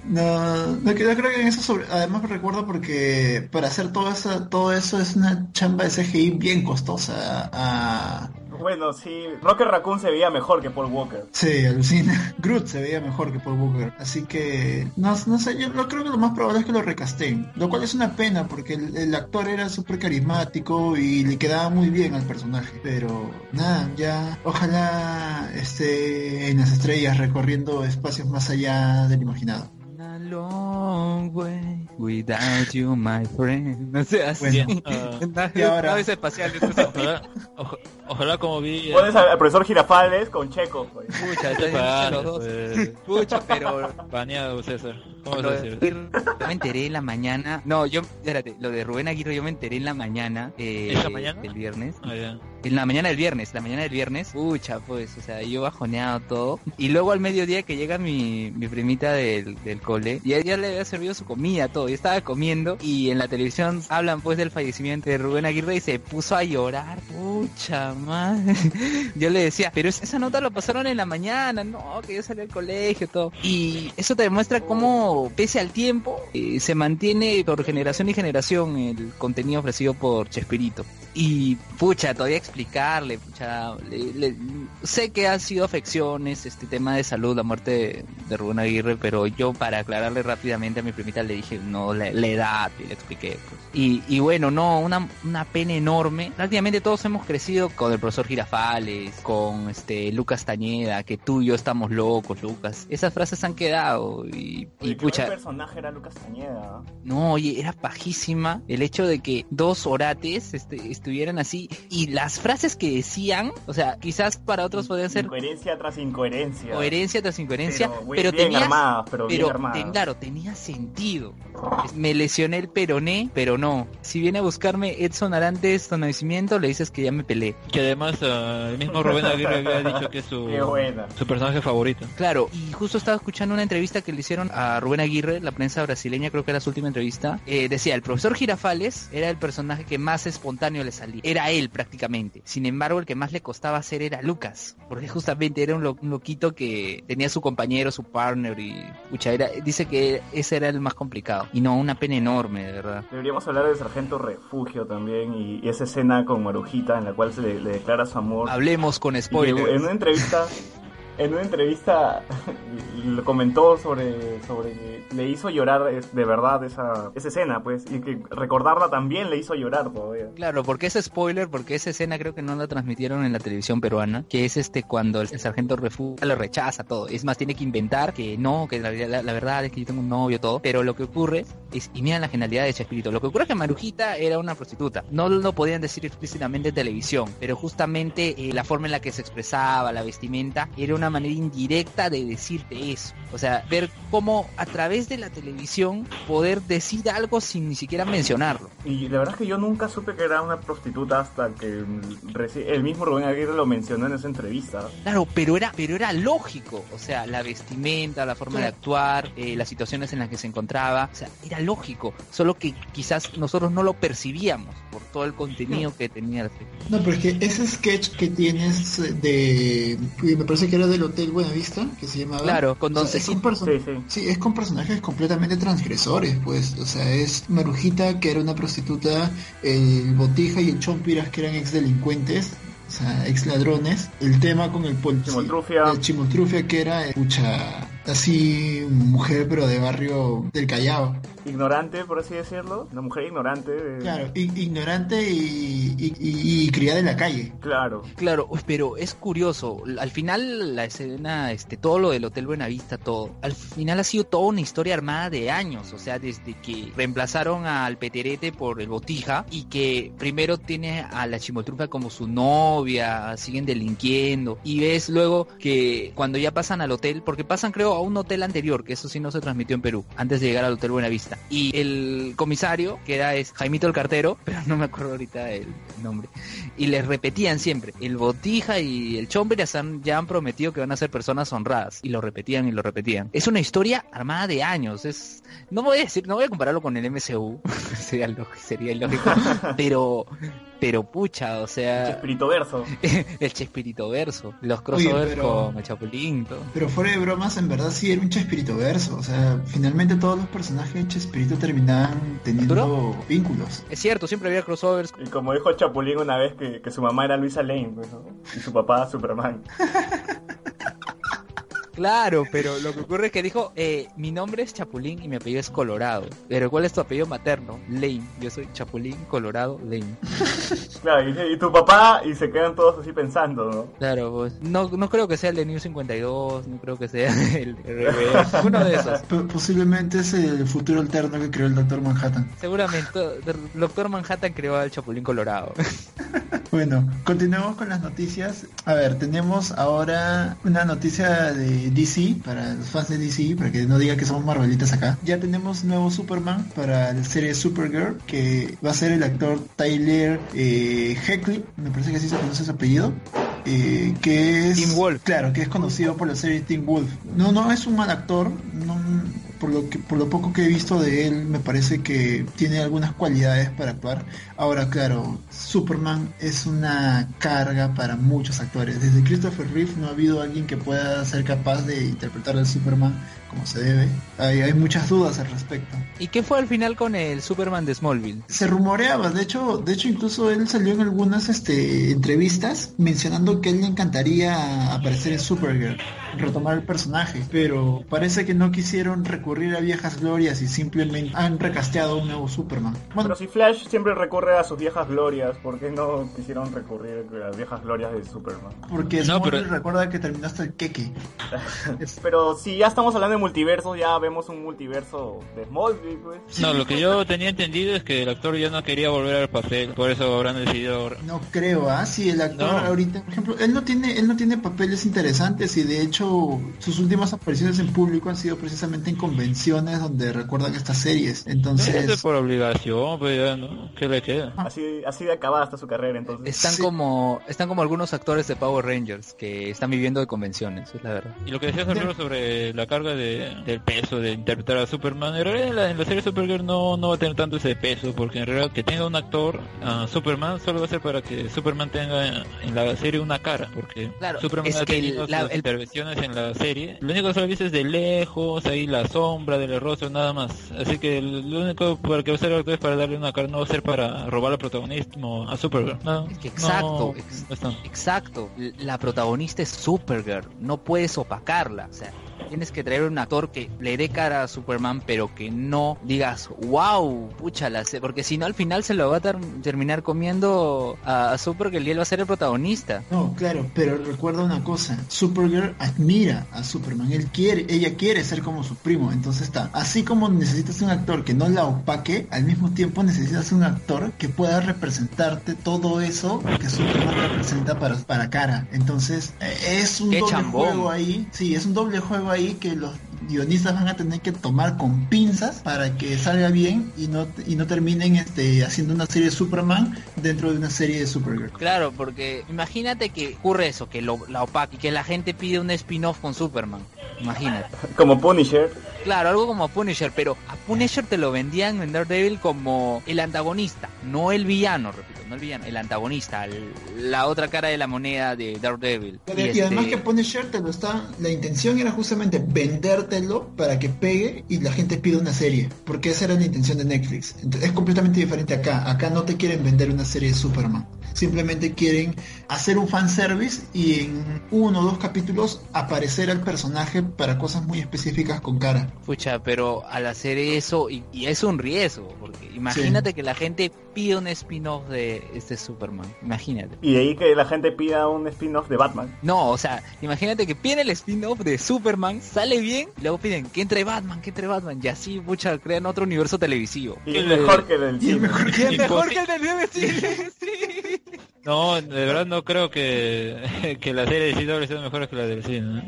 No, no, no creo que en eso sobre, además me recuerdo porque para hacer todo eso, todo eso es una chamba de CGI bien costosa. Ah, Bueno, sí, Rocker Raccoon se veía mejor que Paul Walker. sí, alucina. Groot se veía mejor que Paul Walker. Así que, no, no sé, yo no creo que lo más probable es que lo recasten. Lo cual es una pena porque el, el actor era súper carismático y le quedaba muy bien al personaje. Pero, nada, ya, ojalá esté en las estrellas recorriendo espacios más allá del imaginado. A long way without you, my friend. No sé, así. Bueno, <laughs> Ah, Naves, y ahora- naves espaciales. ojalá, oja- ojalá como vi... Pones al, al profesor Girafales con Checo. pues. Pucha, están los dos. pues, Pucha, pero Baneado, César. ¿Cómo Lo decir? Yo me enteré en la mañana. No, yo, espérate, lo de Rubén Aguirre yo me enteré en la mañana. Eh, ¿En la mañana? Del viernes. Ah, ya. En la mañana del viernes, la mañana del viernes. Pucha, pues, o sea, yo bajoneado todo. Y luego al mediodía que llega mi, mi primita del, del y ella le había servido su comida, todo. Yo estaba comiendo y en la televisión hablan pues del fallecimiento de Rubén Aguirre y se puso a llorar. Pucha madre. <laughs> Yo le decía, pero es- esa nota lo pasaron en la mañana, no, que yo salí al colegio, todo. Y eso te demuestra cómo, pese al tiempo, eh, se mantiene por generación y generación el contenido ofrecido por Chespirito. Y pucha, todavía explicarle, pucha, sé que ha sido afecciones, este tema de salud, la muerte de Rubén Aguirre, pero yo para aclararle rápidamente a mi primita le dije, no, la, la edad, y le expliqué. pues. Y, y bueno, no, una, una pena enorme. Prácticamente todos hemos crecido con el profesor Girafales, con este Lucas Tañeda, que tú y yo estamos locos, Lucas. Esas frases han quedado y, y qué pucha, personaje era Lucas Cañeda. no, oye, era pajísima el hecho de que dos orates este, estuvieran así y las frases que decían, o sea, quizás para otros podrían ser Incoherencia tras incoherencia. coherencia tras incoherencia, Pero, pero, bien tenías, armadas, pero, bien pero armadas. Claro, tenía sentido. Me lesioné el peroné, pero no. Si viene a buscarme Edson Arantes tu nacimiento, le dices que ya me peleé. Que además ah, el mismo Rubén Aguirre había <laughs> dicho que es su, personaje favorito. Claro, y justo estaba escuchando una entrevista que le hicieron a Rubén Aguirre, la prensa brasileña, creo que era su última entrevista. Eh, decía, el profesor Girafales era el personaje que más espontáneo le salía. Era él prácticamente. Sin embargo, el que más le costaba hacer era Lucas, porque justamente era un, lo- un loquito que tenía su compañero, su partner y... Pucha, era, dice que ese era el más complicado. Y no, una pena enorme, de verdad. Deberíamos hablar de Sargento Refugio también y, y esa escena con Marujita en la cual se le, le declara su amor. Hablemos con spoilers. en una entrevista, <laughs> en una entrevista <laughs> lo comentó sobre, sobre le hizo llorar de verdad esa, esa escena, pues, y que recordarla también le hizo llorar todavía. Claro, porque es spoiler, porque esa escena creo que no la transmitieron en la televisión peruana, que es este cuando el, sargento refugio lo rechaza todo. Es más, tiene que inventar que no, que la, verdad es que yo tengo un novio, todo. Pero lo que ocurre es, y mira la genialidad de Chespirito, lo que ocurre es que Marujita era una prostituta. No lo podían decir explícitamente en televisión, pero justamente eh, la forma en la que se expresaba, la vestimenta, era una manera indirecta de decirte eso. O sea, ver cómo a través de la televisión poder decir algo sin ni siquiera mencionarlo. Y la verdad es que yo nunca supe que era una prostituta hasta que mm, el mismo Rubén Aguirre lo mencionó en esa entrevista. Claro, pero era, pero era lógico, o sea, la vestimenta, la forma de actuar, eh, las situaciones en las que se encontraba, o sea, era lógico, solo que quizás nosotros no lo percibíamos por todo el contenido que tenía la. No, pero es que ese sketch que tienes de... Me parece que era del Hotel Buenavista, que se llamaba. Claro, con O Don sea, es con Sí, sí. Sí, es con personajes completamente transgresores, pues. O sea, es Marujita, que era una prostituta, el Botija y el Chompiras, que eran ex delincuentes, o sea, ex ladrones. El tema con el policía. Chimoltrufia. El que era, escucha, así, mujer, pero de barrio del Callao. Ignorante, por así decirlo. Una mujer ignorante. de- Claro, ignorante y, y- y- y criada en la calle. Claro. Claro, pero es curioso. Al final la escena, este, todo lo del Hotel Buenavista, todo. Al final ha sido toda una historia armada de años. O sea, desde que reemplazaron al Peterete por el Botija y que primero tiene a la Chimoltrufa como su novia, siguen delinquiendo y ves luego que cuando ya pasan al hotel, porque pasan creo a un hotel anterior, que eso sí no se transmitió en Perú, antes de llegar al Hotel Buenavista. Y el comisario, que era es Jaimito el cartero, <laughs> pero no me acuerdo ahorita el nombre, y les repetían siempre, el Botija y el Chombre ya han, ya han prometido que van a ser personas honradas, y lo repetían y lo repetían. Es una historia armada de años, es no voy a decir, no voy a compararlo con el MCU, <laughs> sería, sería ilógico, <laughs> pero pero pucha, o sea, Espíritu verso. <laughs> el Chespirito verso, los crossovers pero- con el Chapulín, todo. Pero fuera de bromas, en verdad sí era un Chespirito verso. O sea, finalmente todos los personajes de Chespirito terminaban teniendo vínculos. Es cierto, siempre había crossovers. Y como dijo Chapulín una vez que, que su mamá era Luisa Lane, pues, ¿no? y su papá Superman. <laughs> Claro, pero lo que ocurre es que dijo, eh, mi nombre es Chapulín y mi apellido es Colorado. Pero ¿cuál es tu apellido materno? Lane. Yo soy Chapulín Colorado Lane. <laughs> Claro, y, y tu papá, y se quedan todos así pensando, ¿no? Claro, pues no, no creo que sea el de New 52, no creo que sea <laughs> el de RBD, <laughs> uno de esos. P- posiblemente es el futuro alterno que creó el Doctor Manhattan. Seguramente, el Doctor Manhattan creó al Chapulín Colorado. Bueno, continuemos con las noticias. A ver, tenemos ahora una noticia de DC, para los fans de DC, para que no digan que somos marvelitas acá. Ya tenemos nuevo Superman para la serie Supergirl, que va a ser el actor Tyler eh, Heckley, me parece que así se pronuncia su apellido. eh, que es Teen Wolf. claro que es conocido por la serie Teen Wolf no no es un mal actor no por lo que por lo poco que he visto de él me parece que tiene algunas cualidades para actuar. Ahora claro Superman es una carga para muchos actores. Desde Christopher Reeve no ha habido alguien que pueda ser capaz de interpretar al Superman como se debe hay, hay muchas dudas al respecto ¿Y qué fue al final con el Superman de Smallville? se rumoreaba, de hecho, de hecho incluso él salió en algunas este, entrevistas mencionando que a él le encantaría aparecer en Supergirl, retomar el personaje, pero parece que no quisieron recurrir a viejas glorias y simplemente han recasteado un nuevo Superman. Bueno, Pero si Flash siempre recurre a sus viejas glorias, ¿por qué no quisieron recurrir a las viejas glorias de Superman? porque No, Smallville pero- recuerda que terminó hasta el queque. <laughs> Pero si ya estamos hablando de multiverso, ya vemos un multiverso de Smallville, pues. No, lo que yo tenía entendido es que el actor ya no quería volver al papel, por eso habrán decidido... No creo, ¿ah? Si el actor No. ahorita, por ejemplo, él no tiene, él no tiene papeles interesantes y de hecho sus últimas apariciones en público han sido precisamente en convenciones donde recuerdan estas series. Es Entonces, por obligación, pues ya, ¿no? ¿Qué le queda? Así, así de acabada está su carrera, entonces. Están Sí. como están como algunos actores de Power Rangers que están viviendo de convenciones, es la verdad. Y lo que decías Arturo sobre la carga de, del peso de interpretar a Superman, en realidad en la, en la serie Supergirl no, no va a tener tanto ese peso, porque en realidad que tenga un actor, a Superman, solo va a ser para que Superman tenga en la serie una cara, porque Claro, Superman es ha que el- tenido la- sus el- intervenciones en la serie. Lo único que solo viste es de lejos, ahí la sombra del rostro, nada más. Así que lo único para que va a ser el actor es para darle una cara, no va a ser para robar el protagonismo a Supergirl. No, Es que exacto, no, ex- no es tanto. exacto. La protagonista es Supergirl, no puedes opacarla, o sea, tienes que traer un actor que le dé cara a Superman, pero que no digas, wow, pucha, la sé", porque si no al final se lo va a ter- terminar comiendo a, a Supergirl y él va a ser el protagonista. no, claro, pero recuerda una cosa, Supergirl admira a Superman, él quiere, ella quiere ser como su primo, entonces está, así como necesitas un actor que no la opaque, al mismo tiempo necesitas un actor que pueda representarte todo eso que Superman representa para, para cara, entonces eh, es un doble chambón. juego ahí, sí, es un doble juego ahí que los guionistas van a tener que tomar con pinzas para que salga bien y no y no terminen este haciendo una serie de Superman dentro de una serie de Supergirl. Claro, porque imagínate que ocurre eso, que lo, la opaca y que la gente pide un spin-off con Superman. Imagínate. <laughs> Como Punisher. Claro, algo como Punisher, pero a Punisher te lo vendían en Daredevil como el antagonista, no el villano, repito, no el villano, el antagonista, el- la otra cara de la moneda de Daredevil. Y, y además este, que Punisher te lo está, la intención era justamente para que pegue y la gente pida una serie, porque esa era la intención de Netflix. Entonces, es completamente diferente acá. Acá no te quieren vender una serie de Superman. Simplemente quieren hacer un fanservice y en uno o dos capítulos aparecer al personaje para cosas muy específicas con cara. Pucha, pero al hacer eso, y, y es un riesgo, porque imagínate que la gente pide un spin-off de este Superman, imagínate. Y de ahí que la gente pida un spin-off de Batman. No, o sea, imagínate que piden el spin-off de Superman, sale bien, y luego piden que entre Batman, que entre Batman, y así, pucha, crean otro universo televisivo. Y es mejor que el del Y cine. mejor que- Y mejor que el del cine, <laughs> sí. No, de verdad no creo que, <laughs> que la serie de CW sea mejor que la del cine.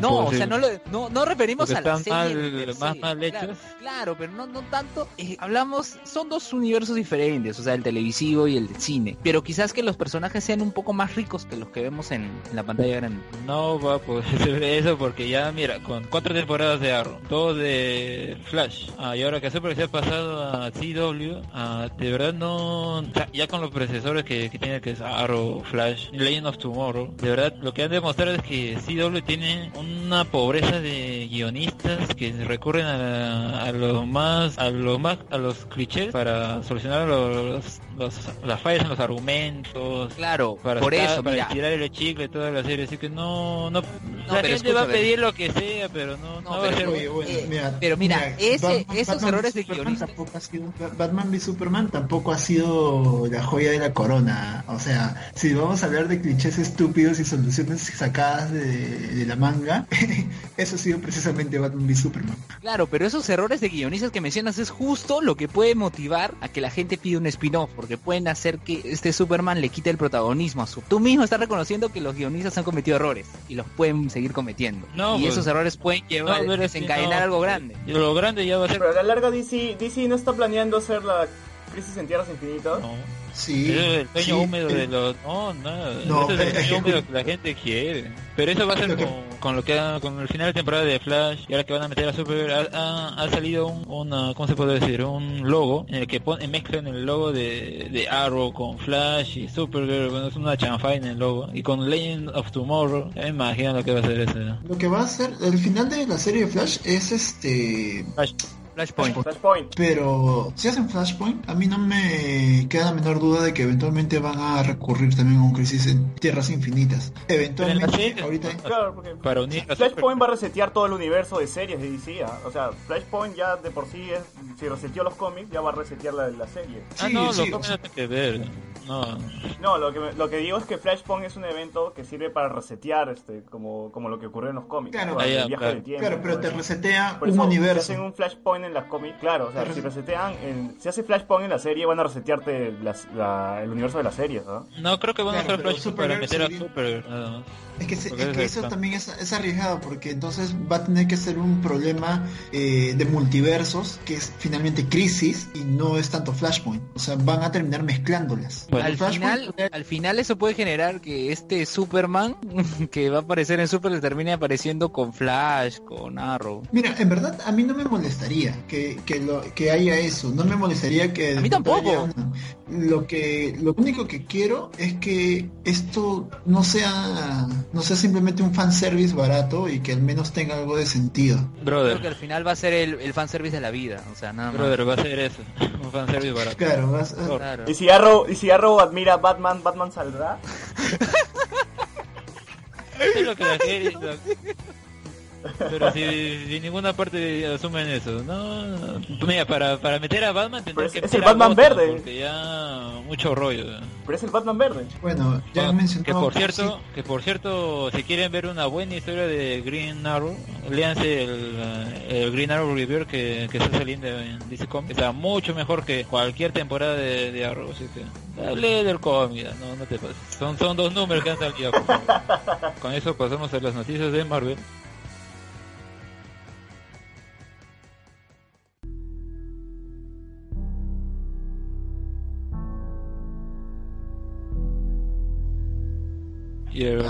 No, o sea, no, lo- no, no referimos Porque a la serie mal- más mal claro. Claro, pero no, no tanto. eh, hablamos, son dos universos diferentes, o sea, el televisivo y el de cine. Pero quizás que los personajes sean un poco más ricos que los que vemos en, en la pantalla grande. No va a poder <laughs> ser eso porque ya, mira, con cuatro temporadas de Arrow, dos de Flash, ah, y ahora que Super se ha pasado a CW, ah, de verdad no, ya con los predecesores que, que tiene que es Arrow, Flash, Legend of Tomorrow, de verdad lo que han demostrado es que CW tiene una pobreza de guionistas que recurren a, a más, a lo más, a los clichés para solucionar los, los- las fallas en los argumentos, Claro, para por estar- eso, para mira. tirar el chicle toda la serie así que no no, la pero gente va a pedir lo que sea pero no, no, No, va a pero ser Oye, bueno, Eh, mira, pero mira, ese- esos Batman errores de Superman guionistas- tampoco ha sido Batman v Superman tampoco ha sido la joya de la corona. O sea, si vamos a hablar de clichés estúpidos y soluciones sacadas de, de la manga, <laughs> eso ha sido precisamente Batman v Superman. Claro, pero esos errores de guionistas que mencionas es justo lo que puede motivar a que la gente pida un spin-off, porque pueden hacer que este Superman le quite el protagonismo a su... Tú mismo estás reconociendo que los guionistas han cometido errores y los pueden seguir cometiendo. No, y pues- esos errores pueden llevar No, a desencadenar no. algo grande. Y lo grande ya va a ser Pero a la larga DC, DC no está planeando hacer la crisis en tierras infinitas. no, Sí. El sueño sí, húmedo eh, de los no nada. No, Ese es el eh, sueño eh, húmedo que la gente quiere. Pero eso va a ser Lo que- con, lo que ha- con el final de temporada de Flash y ahora que van a meter a Super ha, ha- ha salido un una, cómo se puede decir un logo en el que pon- mezclan el logo de, de Arrow con Flash y Supergirl. Bueno es una chanfaina el logo. Y con Legend of Tomorrow ya me imagino lo que va a ser ese. Lo que va a ser, el final de la serie de Flash es este Flash Flashpoint. Flashpoint. Pero si hacen Flashpoint, a mí no me queda la menor duda de que eventualmente van a recurrir también a un crisis en tierras infinitas. Eventualmente, ahorita Claro, porque para unir a Flashpoint va a resetear todo el universo de series de DC. ¿ah? O sea, Flashpoint ya de por sí es, si reseteó los cómics, ya va a resetear la, la serie. ah Sí, no sí, los cómics no tienen que ver no No, lo que, me- lo que digo es que Flashpoint es un evento que sirve para resetear, este, como, como lo que ocurrió en los cómics. Claro. Ah, ya, el viaje claro. del tiempo. Claro, y pero te resetea Por un eso, universo. Si hacen un Flashpoint en las cómics, claro, o sea, si res- resetean, en, si hace Flashpoint en la serie, van a resetearte las- la- el universo de las series, ¿no? no creo que van a Claro, usar pero Flash para Supergirl meter a sería- Super nada más Es que, se- es eso también es, es arriesgado, porque entonces va a tener que ser un problema eh, de multiversos, que es finalmente crisis, y no es tanto Flashpoint. O sea, van a terminar mezclándolas. Bueno, al Flashpoint- final, al final eso puede generar que este Superman <laughs> que va a aparecer en Super termine apareciendo con Flash, con Arrow. Mira, en verdad a mí no me molestaría que, que, lo, que haya eso, no me molestaría que... A mí tampoco. haya una- Lo que lo único que quiero es que esto no sea no sea simplemente un fanservice barato y que al menos tenga algo de sentido. brother Creo que al final va a ser el, el fanservice de la vida, o sea, nada más. Brother, va a ser eso. <laughs> Un fanservice barato. Claro, vas- Claro. Y si Arrow, y si Arrow admira a Batman, ¿Batman saldrá? <laughs> Es lo que la gente... <laughs> Pero si, ninguna parte asumen eso, no... Mira, para, para meter a Batman es- que es meter el a Batman Gotham, verde. Porque ya mucho rollo. Pero es el Batman verde. bueno, ya Ah, han mencionado que por sí, cierto, que por cierto, si quieren ver una buena historia de Green Arrow, léanse el, eh, el Green Arrow Review que, que está saliendo en DC Comics. Está mucho mejor que cualquier temporada de, de Arrow, así que eh, lee del cómic, no, no te pases. Son, son dos números que han salido. <laughs> Con eso pasamos a las noticias de Marvel. Y el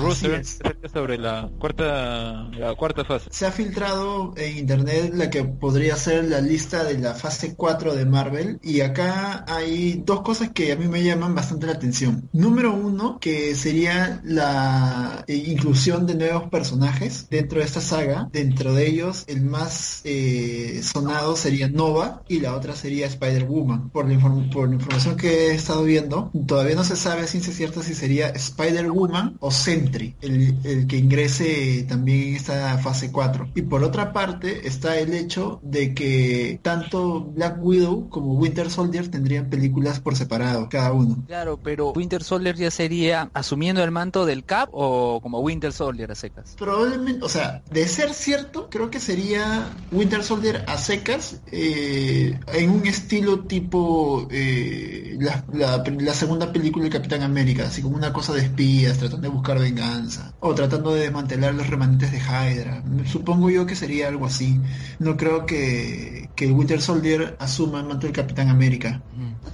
sobre la cuarta la cuarta fase. Se ha filtrado en internet la que podría ser la lista de la fase 4 de Marvel y acá hay dos cosas que a mí me llaman bastante la atención. Número uno, que sería la eh, inclusión de nuevos personajes dentro de esta saga. Dentro de ellos, el más eh, sonado sería Nova y la otra sería Spider-Woman. Por, por la información que he estado viendo, todavía no se sabe a ciencia cierta si sería Spider-Woman o Sentry el, el que ingrese también en esta fase 4. Y por otra parte está el hecho de que tanto Black Widow como Winter Soldier tendrían películas por separado, cada uno. Claro, pero Winter Soldier ya sería asumiendo el manto del Cap o como Winter Soldier a secas. Probablemente, o sea, de ser cierto, creo que sería Winter Soldier a secas eh, en un estilo tipo eh, la, la- la segunda película de Capitán América, así como una cosa de espías, tratando de buscar venganza, o tratando de desmantelar los remanentes de Hydra. Supongo yo que sería algo así. No creo que, que Winter Soldier asuma el manto del Capitán América.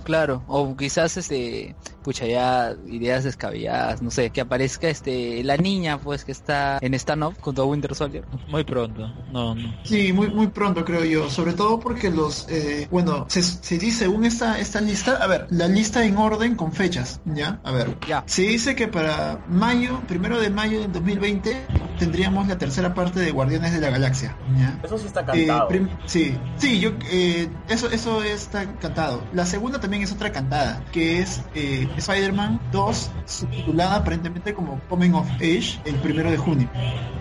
Claro, o quizás este, pucha ya ideas descabelladas, no sé, que aparezca este la niña pues que está en stand-up junto a Winter Soldier. Muy pronto. No, no. Sí, muy, muy pronto creo yo, sobre todo porque los, eh, bueno, se, se dice según esta, esta lista, a ver, la lista en orden con fechas, ¿ya? A ver, Ya. se dice que para mayo, primero de mayo del 2020, tendríamos la tercera parte de Guardianes de la Galaxia, ¿ya? Eso sí está Eh, cantado. sí, sí, yo, eh, eso, eso está cantado. La segunda también es otra cantada, que es eh, Spider-Man 2, subtitulada aparentemente como Coming of Age, el primero de junio.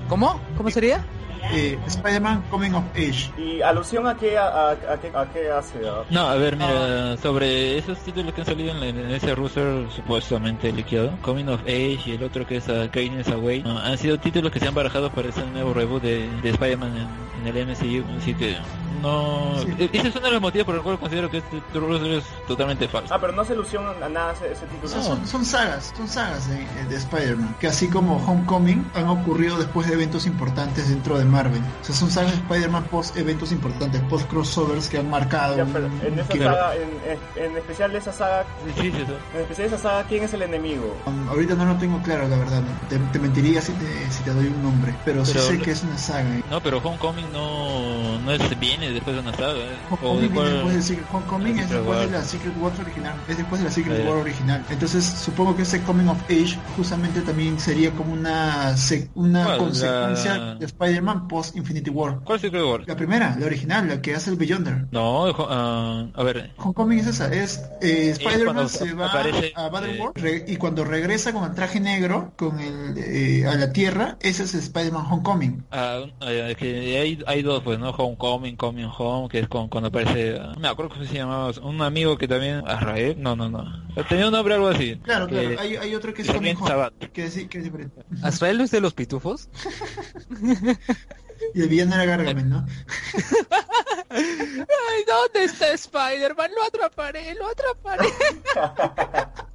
¿Cómo? ¿Cómo sería? Eh, Spider-Man Coming of Age. ¿Y alusión a qué, a, a- a qué, a qué hace? ah? No, a ver, mira, sobre esos títulos que han salido en, en ese Rooster supuestamente liquidado, Coming of Age y el otro que es uh, Kindness Away, no, han sido títulos que se han barajado para ese nuevo reboot de, de Spider-Man en, en el MCU, así que no... Sí. e- Ese es uno de los motivos por el cual considero que este Rooster es totalmente falso. Ah, pero no hace alusión a nada ese, ese título. sea, son, son sagas, son sagas de, de Spider-Man, que así como Homecoming han ocurrido después de eventos importantes dentro de Marvel. O sea, son sagas de Spider-Man post eventos importantes, post crossovers que han marcado. Ya, pero en esa saga, en, en, en especial de esa saga, en especial de esa saga, ¿quién es el enemigo? Um, ahorita no lo tengo claro, la verdad. Te, te mentiría si te, si te doy un nombre, pero, sí sé que es una saga. ¿eh? No, pero Homecoming no, no es, viene después de una saga. ¿eh? Homecoming, de viene cuál- después de Secret, Homecoming es después de War. la Secret Wars original, es después de la Secret Ah, ya. War original. Entonces supongo que ese Coming of Age justamente también sería como una sec- una consecuencia La- de Spider-Man post Infinity War. ¿Cuál Secret War? La primera, la original, la que hace el Beyonder. No, ah, a ver, Homecoming es esa, es eh, Spider-Man se va aparece, a Battleworld eh, y cuando regresa con el traje negro con el eh, a la Tierra, ese es Spider-Man Homecoming. Ah, es que hay, hay dos, pues, ¿no? Homecoming, Coming Home, que es con, cuando aparece, ah, no me acuerdo cómo se llamaba, un amigo que también, Azrael, no, no, no, tenía un nombre algo así. Claro, que- claro, hay, hay otro que es Coming también Home, que es, que es diferente. ¿Azrael no es de los pitufos? <laughs> Y el villano era Gargamel, ¿no? <laughs> Ay, ¿dónde está Spider-Man? Lo atraparé, lo atraparé. <laughs>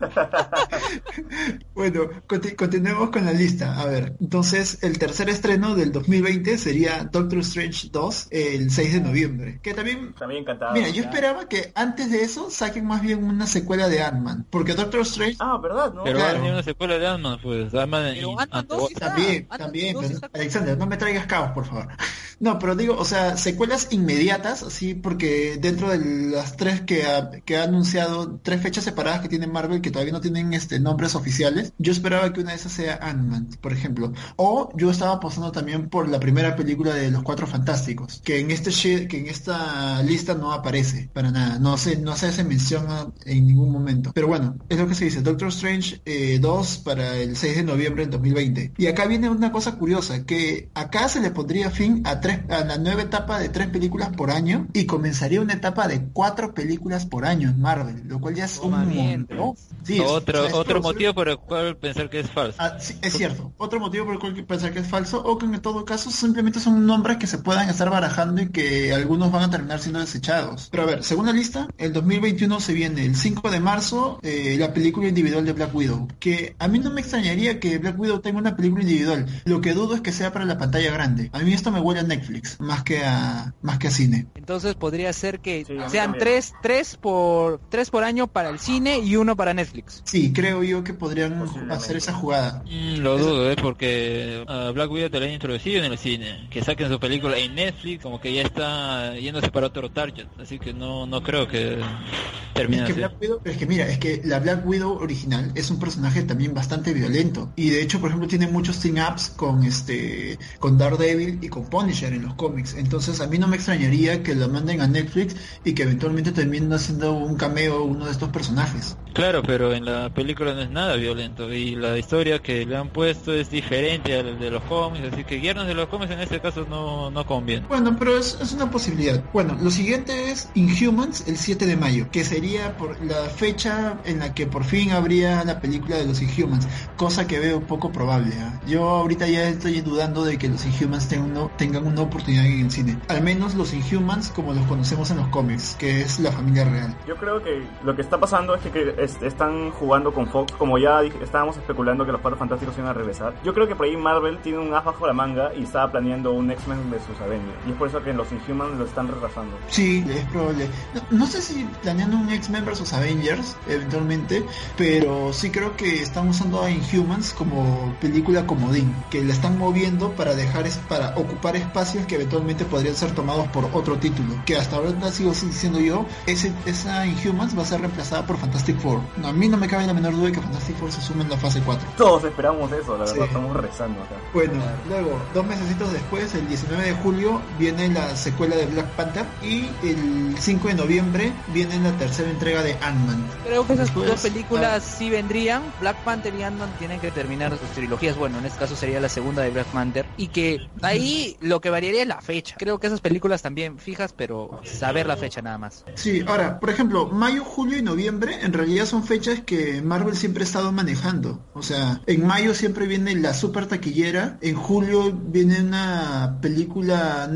<laughs> Bueno, conti- continuemos con la lista. A ver, entonces el tercer estreno del 2020 sería Doctor Strange 2 el 6 de noviembre. Que también, También cantado. mira, yo esperaba que antes de eso saquen más bien una secuela de Ant-Man. Porque Doctor Strange Ah, ¿verdad? ¿no? Pero claro. una secuela de Ant-Man, pues, Ant-Man Pero y Ant-Man 2 sí Ant- está. También, también, dos pero- está- Alexander, no me traigas caos, por favor. <laughs> No, pero digo, o sea, secuelas inmediatas, así, porque dentro de las tres que ha, que ha anunciado, tres fechas separadas que tiene Marvel, que todavía no tienen este nombres oficiales, yo esperaba que una de esas sea Ant-Man, por ejemplo. O yo estaba apostando también por la primera película de Los Cuatro Fantásticos, que en este que en esta lista no aparece para nada, no se, no se hace mención a- en ningún momento. Pero bueno, es lo que se dice, Doctor Strange eh, 2 para el 6 de noviembre del 2020. Y acá viene una cosa curiosa, que acá se le pondría fin a, tres, a la nueva etapa de tres películas por año y comenzaría una etapa de cuatro películas por año en Marvel, lo cual ya es un montón. Sí, es- otro, es otro motivo por el cual pensar que es falso. Ah, sí, es cierto. Otro motivo por el cual pensar que es falso o que en todo caso simplemente son nombres que se puedan estar barajando y que algunos van a terminar siendo desechados. Pero a ver, según la lista, el 2021 se viene el 5 de marzo eh, la película individual de Black Widow. Que a mí no me extrañaría que Black Widow tenga una película individual. Lo que dudo es que sea para la pantalla grande. A mí esto me huele a Netflix más que a más que a cine. Entonces podría ser que Sí, sean tres, tres por tres por año para el cine y uno para Netflix. Netflix. Sí, creo yo que podrían hacer esa jugada. Mm, lo dudo, ¿eh? Porque a Black Widow te la han introducido en el cine. Que saquen su película en Netflix, como que ya está yéndose para otro target. Así que no, no creo que termine Es que, así. Black Widow, es que mira, es que la Black Widow original es un personaje también bastante violento. Y de hecho, por ejemplo, tiene muchos team-ups con este con Daredevil y con Punisher en los cómics. Entonces a mí no me extrañaría que lo manden a Netflix y que eventualmente terminen haciendo un cameo uno de estos personajes. Claro, pero en la película no es nada violento y la historia que le han puesto es diferente al de los cómics, así que guiarnos de los cómics en este caso no, no conviene. Bueno, pero es, es una posibilidad. Bueno, lo siguiente es Inhumans el 7 de mayo, que sería por la fecha en la que por fin habría la película de los Inhumans, cosa que veo poco probable. ¿ah? Yo ahorita ya estoy dudando de que los Inhumans tengan, una- tengan una oportunidad en el cine. Al menos los Inhumans como los conocemos en los cómics, que es la familia real. Yo creo que lo que está pasando es que, que es- jugando con Fox, como ya dije- estábamos especulando que los Cuatro Fantásticos iban a regresar. Yo creo que por ahí Marvel tiene un as bajo la manga y estaba planeando un X-Men de sus Avengers. Y es por eso que los Inhumans lo están retrasando. Sí, es probable. No, sé si planeando un X-Men vs Avengers eventualmente, pero sí creo que están usando a Inhumans como película comodín, que la están moviendo para dejar para ocupar espacios que eventualmente podrían ser tomados por otro título. Que hasta ahora sigo diciendo yo, ese, esa Inhumans va a ser reemplazada por Fantastic Four. Mí no me cabe la menor duda de que Fantastic Four se sume en la fase 4. Todos esperamos eso, la verdad, Sí. estamos rezando acá. Bueno, luego, dos meses después, el 19 de julio, viene la secuela de Black Panther y el 5 de noviembre viene la tercera entrega de Ant-Man. Creo que esas Después, dos películas sí vendrían. Black Panther y Ant-Man tienen que terminar sus trilogías. Bueno, en este caso sería la segunda de Black Panther. Y que ahí lo que variaría es la fecha. Creo que esas películas también fijas, pero saber la fecha nada más. Sí, ahora, por ejemplo, mayo, julio y noviembre en realidad son fechas que Marvel siempre ha estado manejando. O sea, en mayo siempre viene la super taquillera, en julio viene una película,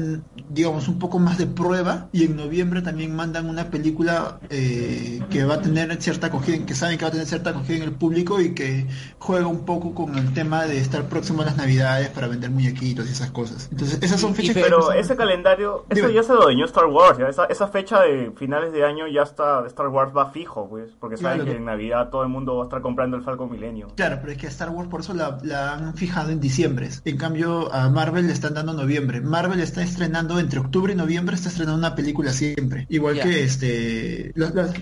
digamos, un poco más de prueba, y en noviembre también mandan una película eh, que va a tener cierta acogida, que saben que va a tener cierta acogida en el público y que juega un poco con el tema de estar próximo a las navidades para vender muñequitos y esas cosas. Entonces, esas son Y- y fechas que Pero empiezan- ese calendario, eso ya se lo dañó Star Wars, ya esa, esa fecha de finales de año ya está, Star Wars va fijo, pues, porque saben Claro. que en Navidad todo el mundo va a estar comprando el Falcon Milenio. Claro, pero es que a Star Wars por eso la, la han fijado en diciembre. En cambio, a Marvel le están dando noviembre. Marvel está estrenando entre octubre y noviembre, está estrenando una película siempre. Igual que este...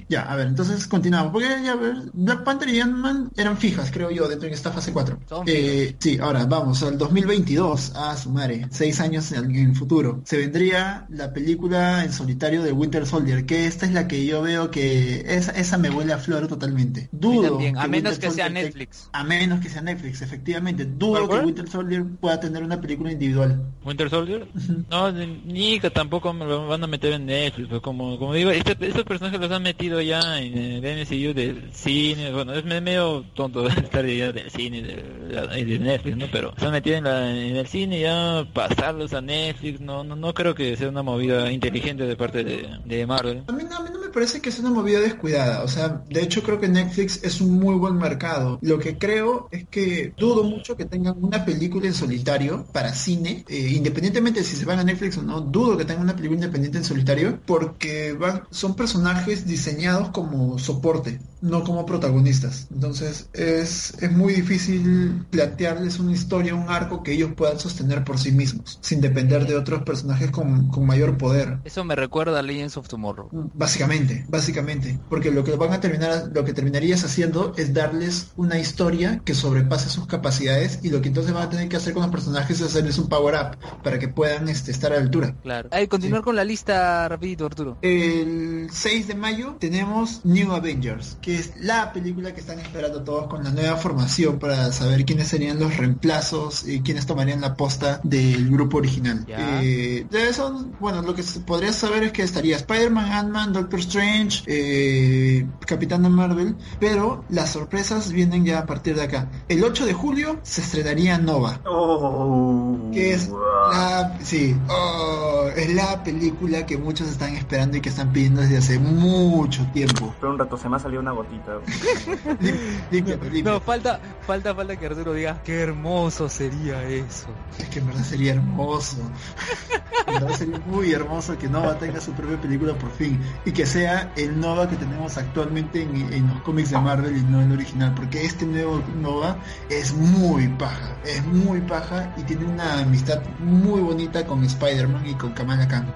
ya, a ver, entonces continuamos. Porque ya, a ver, Black Panther y Ant-Man eran fijas, creo yo, dentro de esta fase 4. Son Eh, sí, ahora vamos al 2022. Ah, su madre. Seis años en en el futuro. Se vendría la película en solitario de Winter Soldier, que esta es la que yo veo que esa, esa me huele a flor totalmente. Mí Dudo. también, a menos Winter que sea Soldier te- Netflix. a menos que sea Netflix, efectivamente. Dudo que Winter Soldier pueda tener una película individual. Winter Soldier no ni que tampoco me lo van a meter en Netflix como como digo este- estos personajes los han metido ya en el MCU del cine bueno es me- medio tonto <laughs> estar ya del cine de, de Netflix no pero se han metido en, la- en el cine ya pasarlos a Netflix no no no creo que sea una movida inteligente de parte de, de Marvel A mí, no, a mí no me parece que sea una movida descuidada. O sea, de hecho creo que Netflix es un muy buen mercado. Lo que creo es que dudo mucho que tengan una película en solitario para cine, eh, independientemente de si se van a Netflix o no, dudo que tengan una película independiente en solitario porque van, son personajes diseñados como soporte, no como protagonistas. Entonces es, es muy difícil plantearles una historia, un arco que ellos puedan sostener por sí mismos, sin depender de otros personajes con, con mayor poder. Eso me recuerda a Legends of Tomorrow. Básicamente, básicamente, porque lo que van a terminar, lo que terminarías haciendo es darles una historia que sobrepase sus capacidades y lo que entonces van a tener que hacer con los personajes es hacerles un power up para que puedan este, estar a la altura. Claro. Hay continuar con la lista rapidito, Arturo. El 6 de mayo tenemos New Avengers, que es la película que están esperando todos con la nueva formación para saber quiénes serían los reemplazos y quiénes tomarían la posta del grupo original. Ya. Eh, de eso, bueno, lo que se podría saber es que estaría Spider-Man, Ant-Man, Doctor Strange, eh, Capitán Marvel, pero las sorpresas vienen ya a partir de acá. El 8 de julio se estrenaría Nova. Oh, Que es wow. la, sí, oh, es la película que muchos están esperando y que están pidiendo desde hace mucho tiempo. Espera un rato, se me ha salido una gotita. <laughs> No, falta, falta, falta que Arturo diga, qué hermoso sería eso. Es que en verdad sería hermoso. En verdad sería muy hermoso que Nova tenga su propia película por fin y que sea sea el Nova que tenemos actualmente en, en los cómics de Marvel y no el original, porque este nuevo Nova es muy paja, es muy paja y tiene una amistad muy bonita con Spider-Man y con Kamala Khan.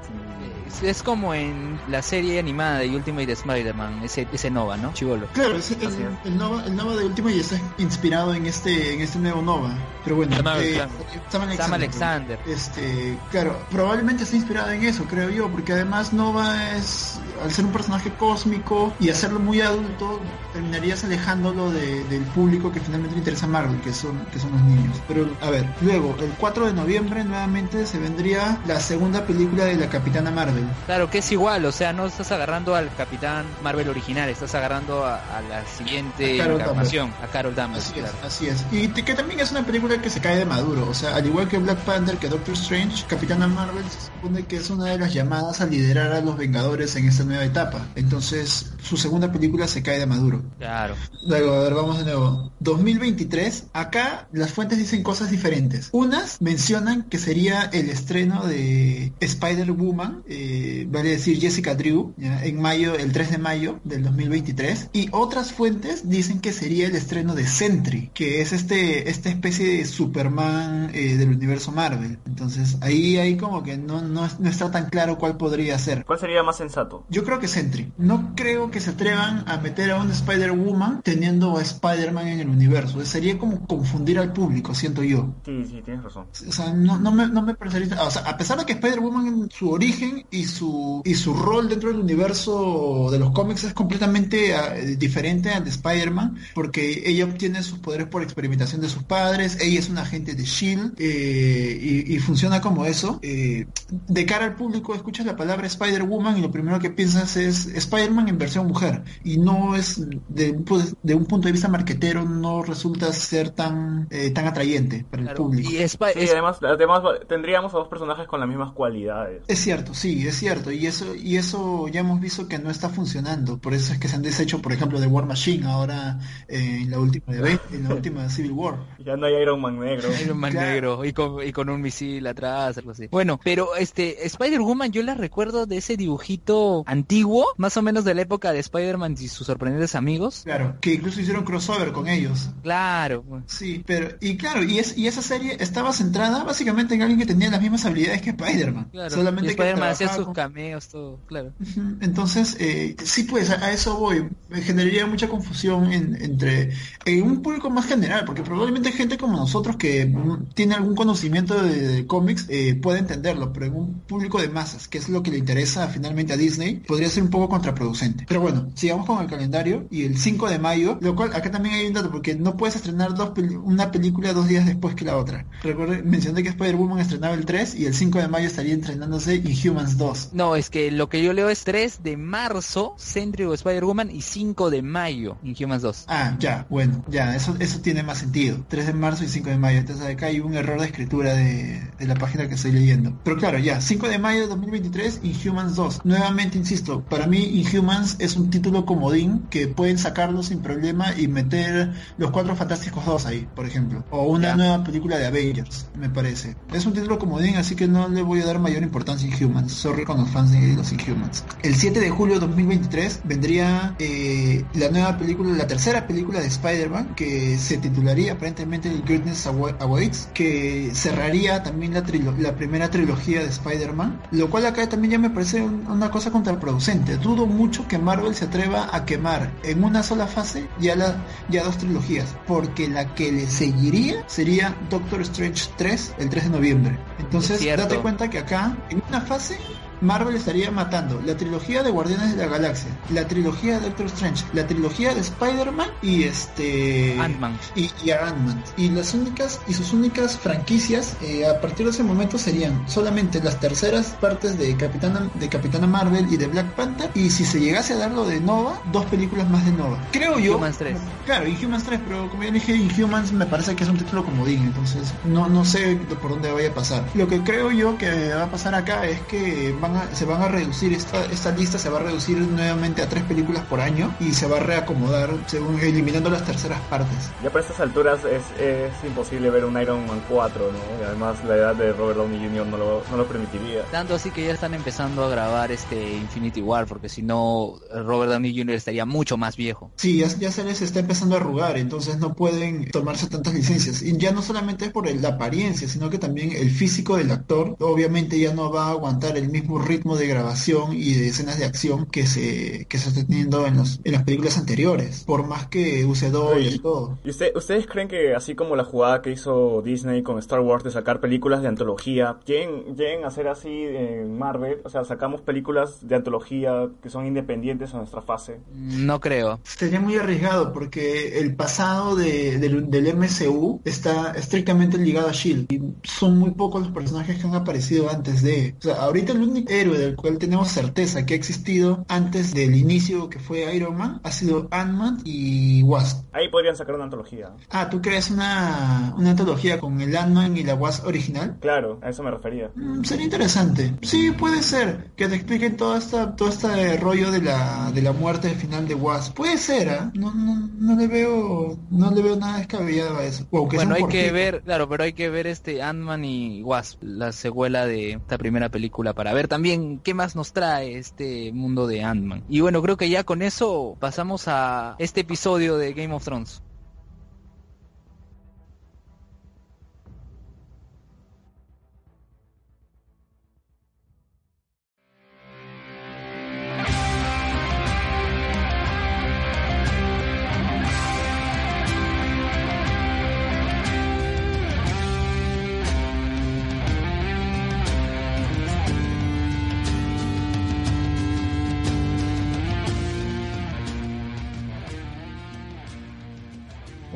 Es, es como en la serie animada de Ultimate Spider-Man, ese, ese Nova, ¿no? Chivolo. Claro, es el, el Nova, el Nova de Ultimate está inspirado en este, en este nuevo Nova. Pero bueno, Sam eh, Alexander. Sam Sam Alexander. Este, claro, probablemente está inspirado en eso, creo yo, porque además Nova es, al ser un personaje cósmico y hacerlo muy adulto, terminarías alejándolo de- del público que finalmente le interesa a Marvel, que son, que son los niños. Pero, a ver, luego, el 4 de noviembre nuevamente se vendría la segunda película de la Capitana Marvel. Claro que es igual, o sea, no estás agarrando al Capitán Marvel original, estás agarrando a, a la siguiente A encarnación, a Carol Danvers, Así es, así es. Y que también es una película que se cae de maduro. O sea, al igual que Black Panther, que Doctor Strange, Capitana Marvel se supone que es una de las llamadas a liderar a los Vengadores en esta nueva etapa. Entonces, su segunda película se cae de maduro. Claro. Luego, a ver, vamos de nuevo. 2023, acá las fuentes dicen cosas diferentes. Unas mencionan que sería el estreno de Spider-Woman, eh, vale decir Jessica Drew, ¿ya? en mayo, el 3 de mayo del 2023. Y otras fuentes dicen que sería el estreno de Sentry, que es este esta especie de Superman eh, del universo Marvel. Entonces, ahí, ahí como que no, no, no está tan claro cuál podría ser. ¿Cuál sería más sensato? Yo creo que Sentry. No creo que se atrevan a meter a un Spider-Woman teniendo a Spider-Man en el universo. Sería como confundir al público, siento yo. Sí, sí, tienes razón. O sea, no, no me, no me parecería... O sea, a pesar de que Spider-Woman en su origen y su, y su rol dentro del universo de los cómics es completamente ah, diferente al de Spider-Man, porque ella obtiene sus poderes por experimentación de sus padres, ella es un agente de S.H.I.E.L.D. eh, y, y funciona como eso. Eh, de cara al público escuchas la palabra Spider-Woman y lo primero que piensas es Spider-Man en versión mujer. Y no es, de, un pu- de un punto de vista marquetero, no resulta ser tan, eh, tan atrayente para el claro. público. Y Spi- Sí, es- además, además tendríamos a dos personajes con las mismas cualidades. Es cierto, sí, es cierto, y eso, y eso ya hemos visto que no está funcionando, por eso es que se han deshecho, por ejemplo, de War Machine ahora eh, en la última de Ave- en la última Civil War. <laughs> Ya no hay Iron Man negro. <laughs> Iron Man Claro. negro y con, y con un misil atrás, algo así. Bueno, pero este Spider-Woman yo la recuerdo de ese dibujito antiguo, más o menos de la época de Spider-Man y sus sorprendentes amigos. Claro, que incluso hicieron crossover con ellos. Claro. Sí, pero, y claro, y, es, y esa serie estaba centrada básicamente en alguien que tenía las mismas habilidades que Spider-Man. Claro. Solamente y que Spider-Man hacía trabajaba sus cameos, todo, claro. Entonces, eh, sí, pues a, a eso voy. Me generaría mucha confusión en- entre en un público más general, porque probablemente gente como nosotros que tiene algún conocimiento de, de cómics eh, puede entenderlo, pero en un público de masas, que es lo que le interesa finalmente a Disney, podría ser un poco contraproducente. Pero bueno, sigamos con el calendario y el 5 de mayo, lo cual acá también hay un dato, porque no puedes estrenar dos peli- una película dos días después que la otra. Recuerden, mencioné que Spider-Woman estrenaba el 3 y el 5 de mayo estaría estrenándose Inhumans 2. No, es que lo que yo leo es 3 de marzo, Sentry o Spider-Woman, y 5 de mayo, Inhumans 2. Ah, ya, bueno, ya, eso, eso tiene más sentido. 3 de marzo y 5 de mayo. Entonces acá hay un error de escritura de, de la página que estoy leyendo. Pero claro, ya, 5 de mayo de 2023, Inhumans 2. Nuevamente, insisto, para mí Inhumans es un título comodín que pueden sacarlo sin problema y meter los Cuatro Fantásticos 2 ahí, por ejemplo. O una Ya. nueva película de Avengers, me parece. Es un título comodín, así que no le voy a dar mayor importancia a Inhumans. Sorry con los fans de los Inhumans. El 7 de julio de 2023 vendría eh, la nueva película, la tercera película de Spider-Man, que se titularía aparentemente The Greatness Awa- Awaits, que cerraría también la, trilo- la primera trilogía de Spider-Man, lo cual acá también ya me parece un- una cosa contraproducente. Dudo mucho que Marvel se atreva a quemar en una sola fase ya, la, ya dos trilogías, porque la que le seguiría sería Doctor Strange 3 el 3 de noviembre. Entonces, date cuenta que acá, en una fase, Marvel estaría matando la trilogía de Guardianes de la Galaxia, la trilogía de Doctor Strange, la trilogía de Spider-Man y este Ant-Man. y, y a Ant-Man. Y las únicas y sus únicas franquicias eh, a partir de ese momento serían solamente las terceras partes de Capitana de Capitana Marvel y de Black Panther y si se llegase a dar lo de Nova, dos películas más de Nova. Creo yo. Inhumans 3. Claro, Inhumans 3, pero como ya dije, Inhumans me parece que es un título comodín, entonces no, no sé por dónde vaya a pasar. Lo que creo yo que va a pasar acá es que van van a, se van a reducir, esta, esta lista se va a reducir nuevamente a tres películas por año y se va a reacomodar según eliminando las terceras partes. Ya por estas alturas es, es imposible ver un Iron Man 4, ¿no? Y además la edad de Robert Downey Jr. no lo, no lo permitiría. Tanto así que ya están empezando a grabar este Infinity War, porque si no, Robert Downey Jr. estaría mucho más viejo. Sí, ya, ya se les está empezando a arrugar, entonces no pueden tomarse tantas licencias. Y ya no solamente es por el- la apariencia, sino que también el físico del actor, obviamente ya no va a aguantar el mismo ritmo de grabación y de escenas de acción que se, que se está teniendo en, los, en las películas anteriores, por más que use dobles y todo. ¿Y usted- ustedes creen que así como la jugada que hizo Disney con Star Wars de sacar películas de antología, ¿quieren, quieren hacer así en Marvel? O sea, sacamos películas de antología que son independientes a nuestra fase. No creo. Sería muy arriesgado porque el pasado de- del, del MCU está estrictamente ligado a Shield y son muy pocos los personajes que han aparecido antes de. O sea, ahorita el único héroe del cual tenemos certeza que ha existido antes del inicio que fue Iron Man ha sido Ant-Man y Wasp. Ahí podrían sacar una antología. Ah, ¿tú crees una, una antología con el Ant-Man y la Wasp original? Claro, a eso me refería. Mm, sería interesante. Sí, puede ser. Que te expliquen todo, esta, todo este rollo de la, de la muerte final de Wasp. Puede ser, ¿ah? No, no, no le veo no le veo nada descabellado a eso. Sea Bueno, hay que ver, claro, pero hay que ver este Ant-Man y Wasp, la secuela de esta primera película, para ver también qué más nos trae este mundo de Ant-Man. Y bueno, creo que ya con eso pasamos a este episodio de Game of Thrones.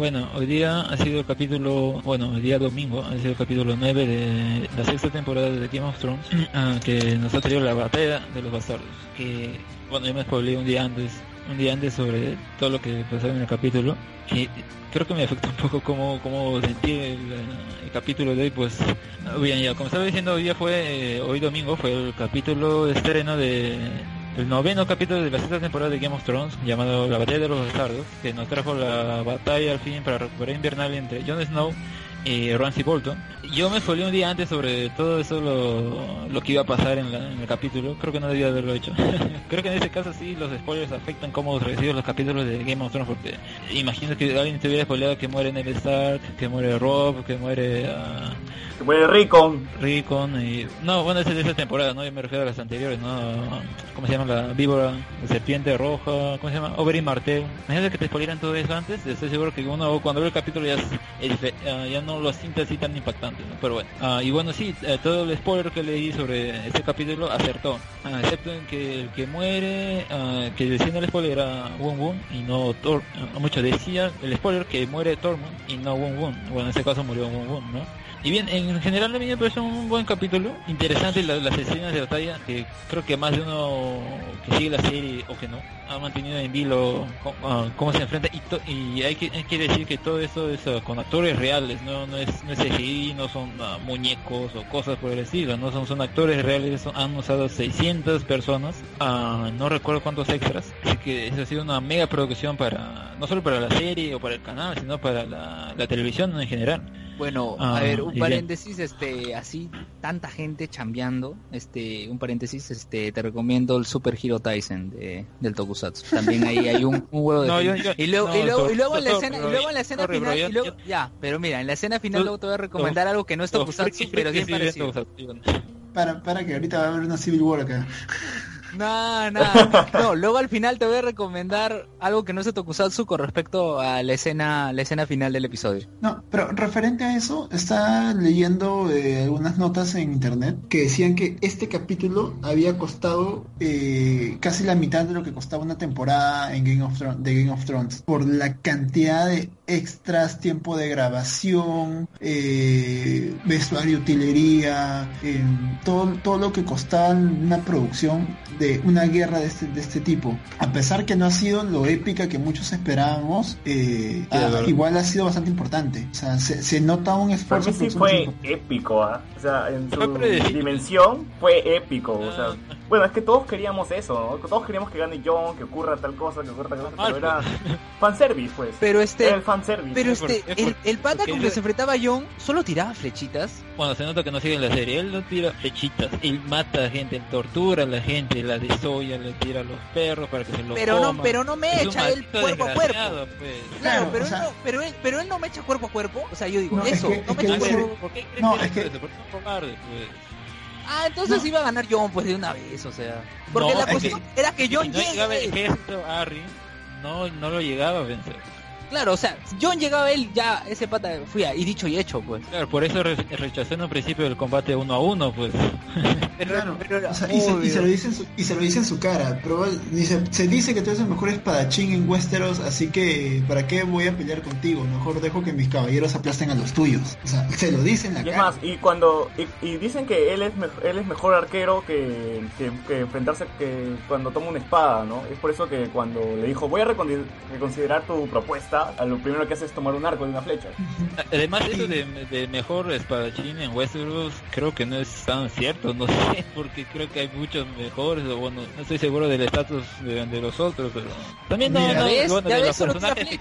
Bueno, hoy día ha sido el capítulo, bueno, el día domingo ha sido el capítulo 9 de la sexta temporada de Game of Thrones, <clears throat> ah, que nos ha traído la batalla de los bastardos, que, bueno, yo me spoileé un día antes, un día antes sobre todo lo que pasó en el capítulo, y creo que me afectó un poco cómo, cómo sentí el, el capítulo de hoy, pues, bien, ya, como estaba diciendo, hoy día fue, eh, hoy domingo fue el capítulo estreno de el noveno capítulo de la sexta temporada de Game of Thrones, llamado La Batalla de los Bastardos, que nos trajo la batalla al fin para recuperar Invernal entre Jon Snow y Ramsay Bolton. Yo me spoileé un día antes sobre todo eso, lo, lo que iba a pasar en, la- en el capítulo. Creo que no debía haberlo hecho. <laughs> Creo que en este caso sí los spoilers afectan cómo reciben los capítulos de Game of Thrones, porque imagino que alguien te hubiera spoileado que muere Ned Stark, que muere Rob, que muere... ah, Que muere Rico. Rickon y... No, bueno, ese es de esa temporada, ¿no? Yo me refiero a las anteriores, ¿no? ¿Cómo se llama? La víbora, la serpiente roja, ¿cómo se llama? Oberyn Martell. Imagínate que te spoileran todo eso antes, estoy seguro que uno cuando ve el capítulo ya, es- ya no lo siente así tan impactante, ¿no? Pero bueno. Ah, y bueno, sí, eh, todo el spoiler que leí sobre este capítulo acertó. Ah, excepto en que el que muere, ah, que decía el spoiler era Wun Wun y no Thor. Ah, muchos decían el spoiler que muere Tormund y no Wun Wun. Bueno, en este caso murió Wun Wun, ¿no? Y bien, en general a mí me pareció un buen capítulo, interesante la- las escenas de batalla, que creo que más de uno que sigue la serie o que no, ha mantenido en vilo ah, cómo se enfrenta y, to- y hay, que, hay que decir que todo eso es ah, con actores reales, no, no, es, no no son ah, muñecos o cosas por el estilo, no son, son actores reales, son- han usado 600 personas, ah, no recuerdo cuántos extras, así que eso ha sido una mega producción para, no solo para la serie o para el canal, sino para la televisión en general. Bueno, Ah, a ver, un paréntesis, este, así, tanta gente chambeando, este, un paréntesis, este, te recomiendo el Super Hero Tyson de, del Tokusatsu. También ahí hay un, un huevo de <laughs> No, yo- yo- y luego, no, y luego, y luego en la escena, y luego en la escena final, y luego, yo- ya, pero mira, en la escena final luego te voy a recomendar algo que no es Tokusatsu, pero bien sí, parecido. Para, para que ahorita va a haber una Civil War acá. No, no, <laughs> no, luego al final te voy a recomendar algo que no es de Tokusatsu con respecto a la escena, la escena final del episodio. No, pero referente a eso, está leyendo eh, algunas notas en internet que decían que este capítulo había costado eh, casi la mitad de lo que costaba una temporada en Game of Thrones, de Game of Thrones por la cantidad de extras, tiempo de grabación, eh, vestuario, utilería, eh, todo, todo lo que costaba una producción de una guerra de este, de este tipo. A pesar que no ha sido lo épica que muchos esperábamos, eh, Sí, ah, igual ha sido bastante importante. O sea, se, se nota un Para esfuerzo. mí sí fue épico, ¿ah? O sea, en su dimensión fue épico. O sea, Ah. bueno, es que todos queríamos eso, ¿no? Todos queríamos que gane John, que ocurra tal cosa, que ocurra tal cosa, pero era fanservice, pues. Pero este, Era el fanservice. pero es por- este, es por- el, el pata porque con que se enfrentaba a John solo tiraba flechitas. Bueno, se nota que no sigue la serie. Él no tira flechitas. Él mata a gente, él tortura a la gente, la desoya, le tira a los perros para que se lo Pero no, pero no me echa él cuerpo a cuerpo. pues. Claro, Claro, pero, o él sea- no, pero, él, pero él no me echa cuerpo a cuerpo. O sea, yo digo, No, es eso, que- no es me que echa cuerpo. ¿Por qué No, es que- eso? ¿Por qué pues? Ah, entonces No. iba a ganar John pues de una vez, o sea. Porque No, la es cuestión era que John si no llegue. llegaba el ejército Harry, no, no lo llegaba a vencer. Claro, o sea, John llegaba él, ya, ese pata fui a, y dicho y hecho, pues. Claro, por eso re- rechazó en un principio el combate uno a uno, pues. <laughs> Pero, Claro, pero era o sea, y, se, y se lo dice en su, y se lo dice en su cara. Pero dice, se dice que tú eres el mejor espadachín en Westeros, así que ¿para qué voy a pelear contigo? Mejor dejo que mis caballeros aplasten a los tuyos. O sea, se lo dice en la Y cara. más, y cuando y, y dicen que él es mej- él es mejor arquero que, que, que enfrentarse que cuando toma una espada, ¿no? Es por eso que cuando le dijo voy a reconsiderar tu propuesta, lo primero que hace es tomar un arco y una flecha. <laughs> Además, eso de, de mejor espadachín en Westeros creo que no es tan cierto, no <laughs> sé, porque creo que hay muchos mejores, o bueno, no estoy seguro del estatus de, de los otros, pero también no, Mira, no, ¿ves? bueno, Ya de los personajes que.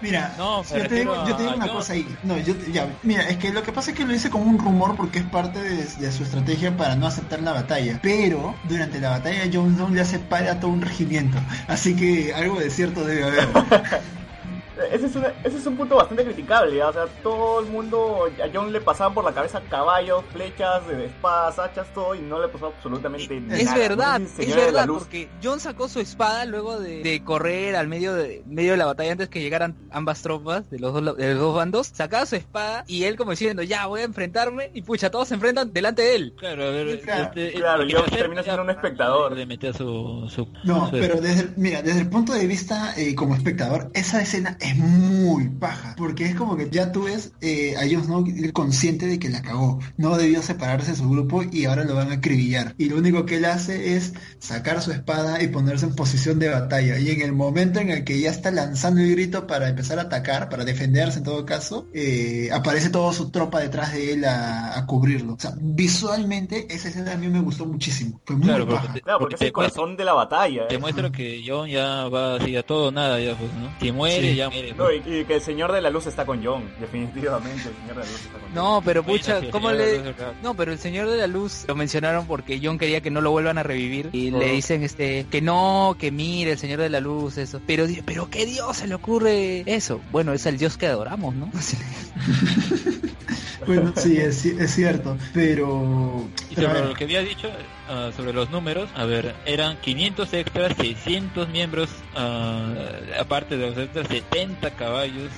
Mira, No, yo te digo, yo te digo a una cosa ahí. No, yo ya, mira, es que lo que pasa es que lo hice como un rumor porque es parte de, de su estrategia para no aceptar la batalla. Pero durante la batalla Jon Snow le hace para a todo un regimiento. Así que algo de cierto debe haber. <laughs> Ese es, una- ese es un punto bastante criticable, ¿ya? o sea, todo el mundo, a John le pasaban por la cabeza caballos, flechas, eh, espadas, hachas, todo, y no le pasó absolutamente nada. Es verdad, es verdad, porque John sacó su espada luego de, de correr al medio de medio de la batalla antes que llegaran ambas tropas de los dos, de los dos bandos, sacaba su espada y él como diciendo, ya voy a enfrentarme y pucha, todos se enfrentan delante de él. Claro, a ver, Claro, este, claro, el yo que se termino siendo un espectador. Le metía su, su No, su- pero desde el, mira, desde el punto de vista eh, como espectador, esa escena es muy paja, porque es como que ya tú ves eh, a Jon Snow consciente de que la cagó, no debió separarse de su grupo y ahora lo van a acribillar. Y lo único que él hace es sacar su espada y ponerse en posición de batalla. Y en el momento en el que ya está lanzando el grito para empezar a atacar, para defenderse en todo caso, eh, aparece toda su tropa detrás de él a, a cubrirlo. O sea, visualmente esa escena a mí me gustó muchísimo. Fue muy Claro, paja. porque te, Claro, porque es el te corazón de la batalla. te ¿eh? muestra que John ya va así a todo o nada, ya pues, ¿no? Si muere, Sí. ya muere. No, y, y que el Señor de la Luz está con John, <laughs> definitivamente el Señor de la Luz está con John. No, pero pucha, sí, ¿cómo le...? No, pero el Señor de la Luz lo mencionaron porque John quería que no lo vuelvan a revivir y Oh. le dicen este que no, que mire el Señor de la Luz eso. Pero pero qué Dios se le ocurre eso. Bueno, es el Dios que adoramos, ¿no? <laughs> Bueno, sí, es, es cierto, pero... Y pero ver, lo que había dicho, ah, sobre los números, a ver, eran 500 extras, 600 miembros, ah, aparte de los extras, 70 caballos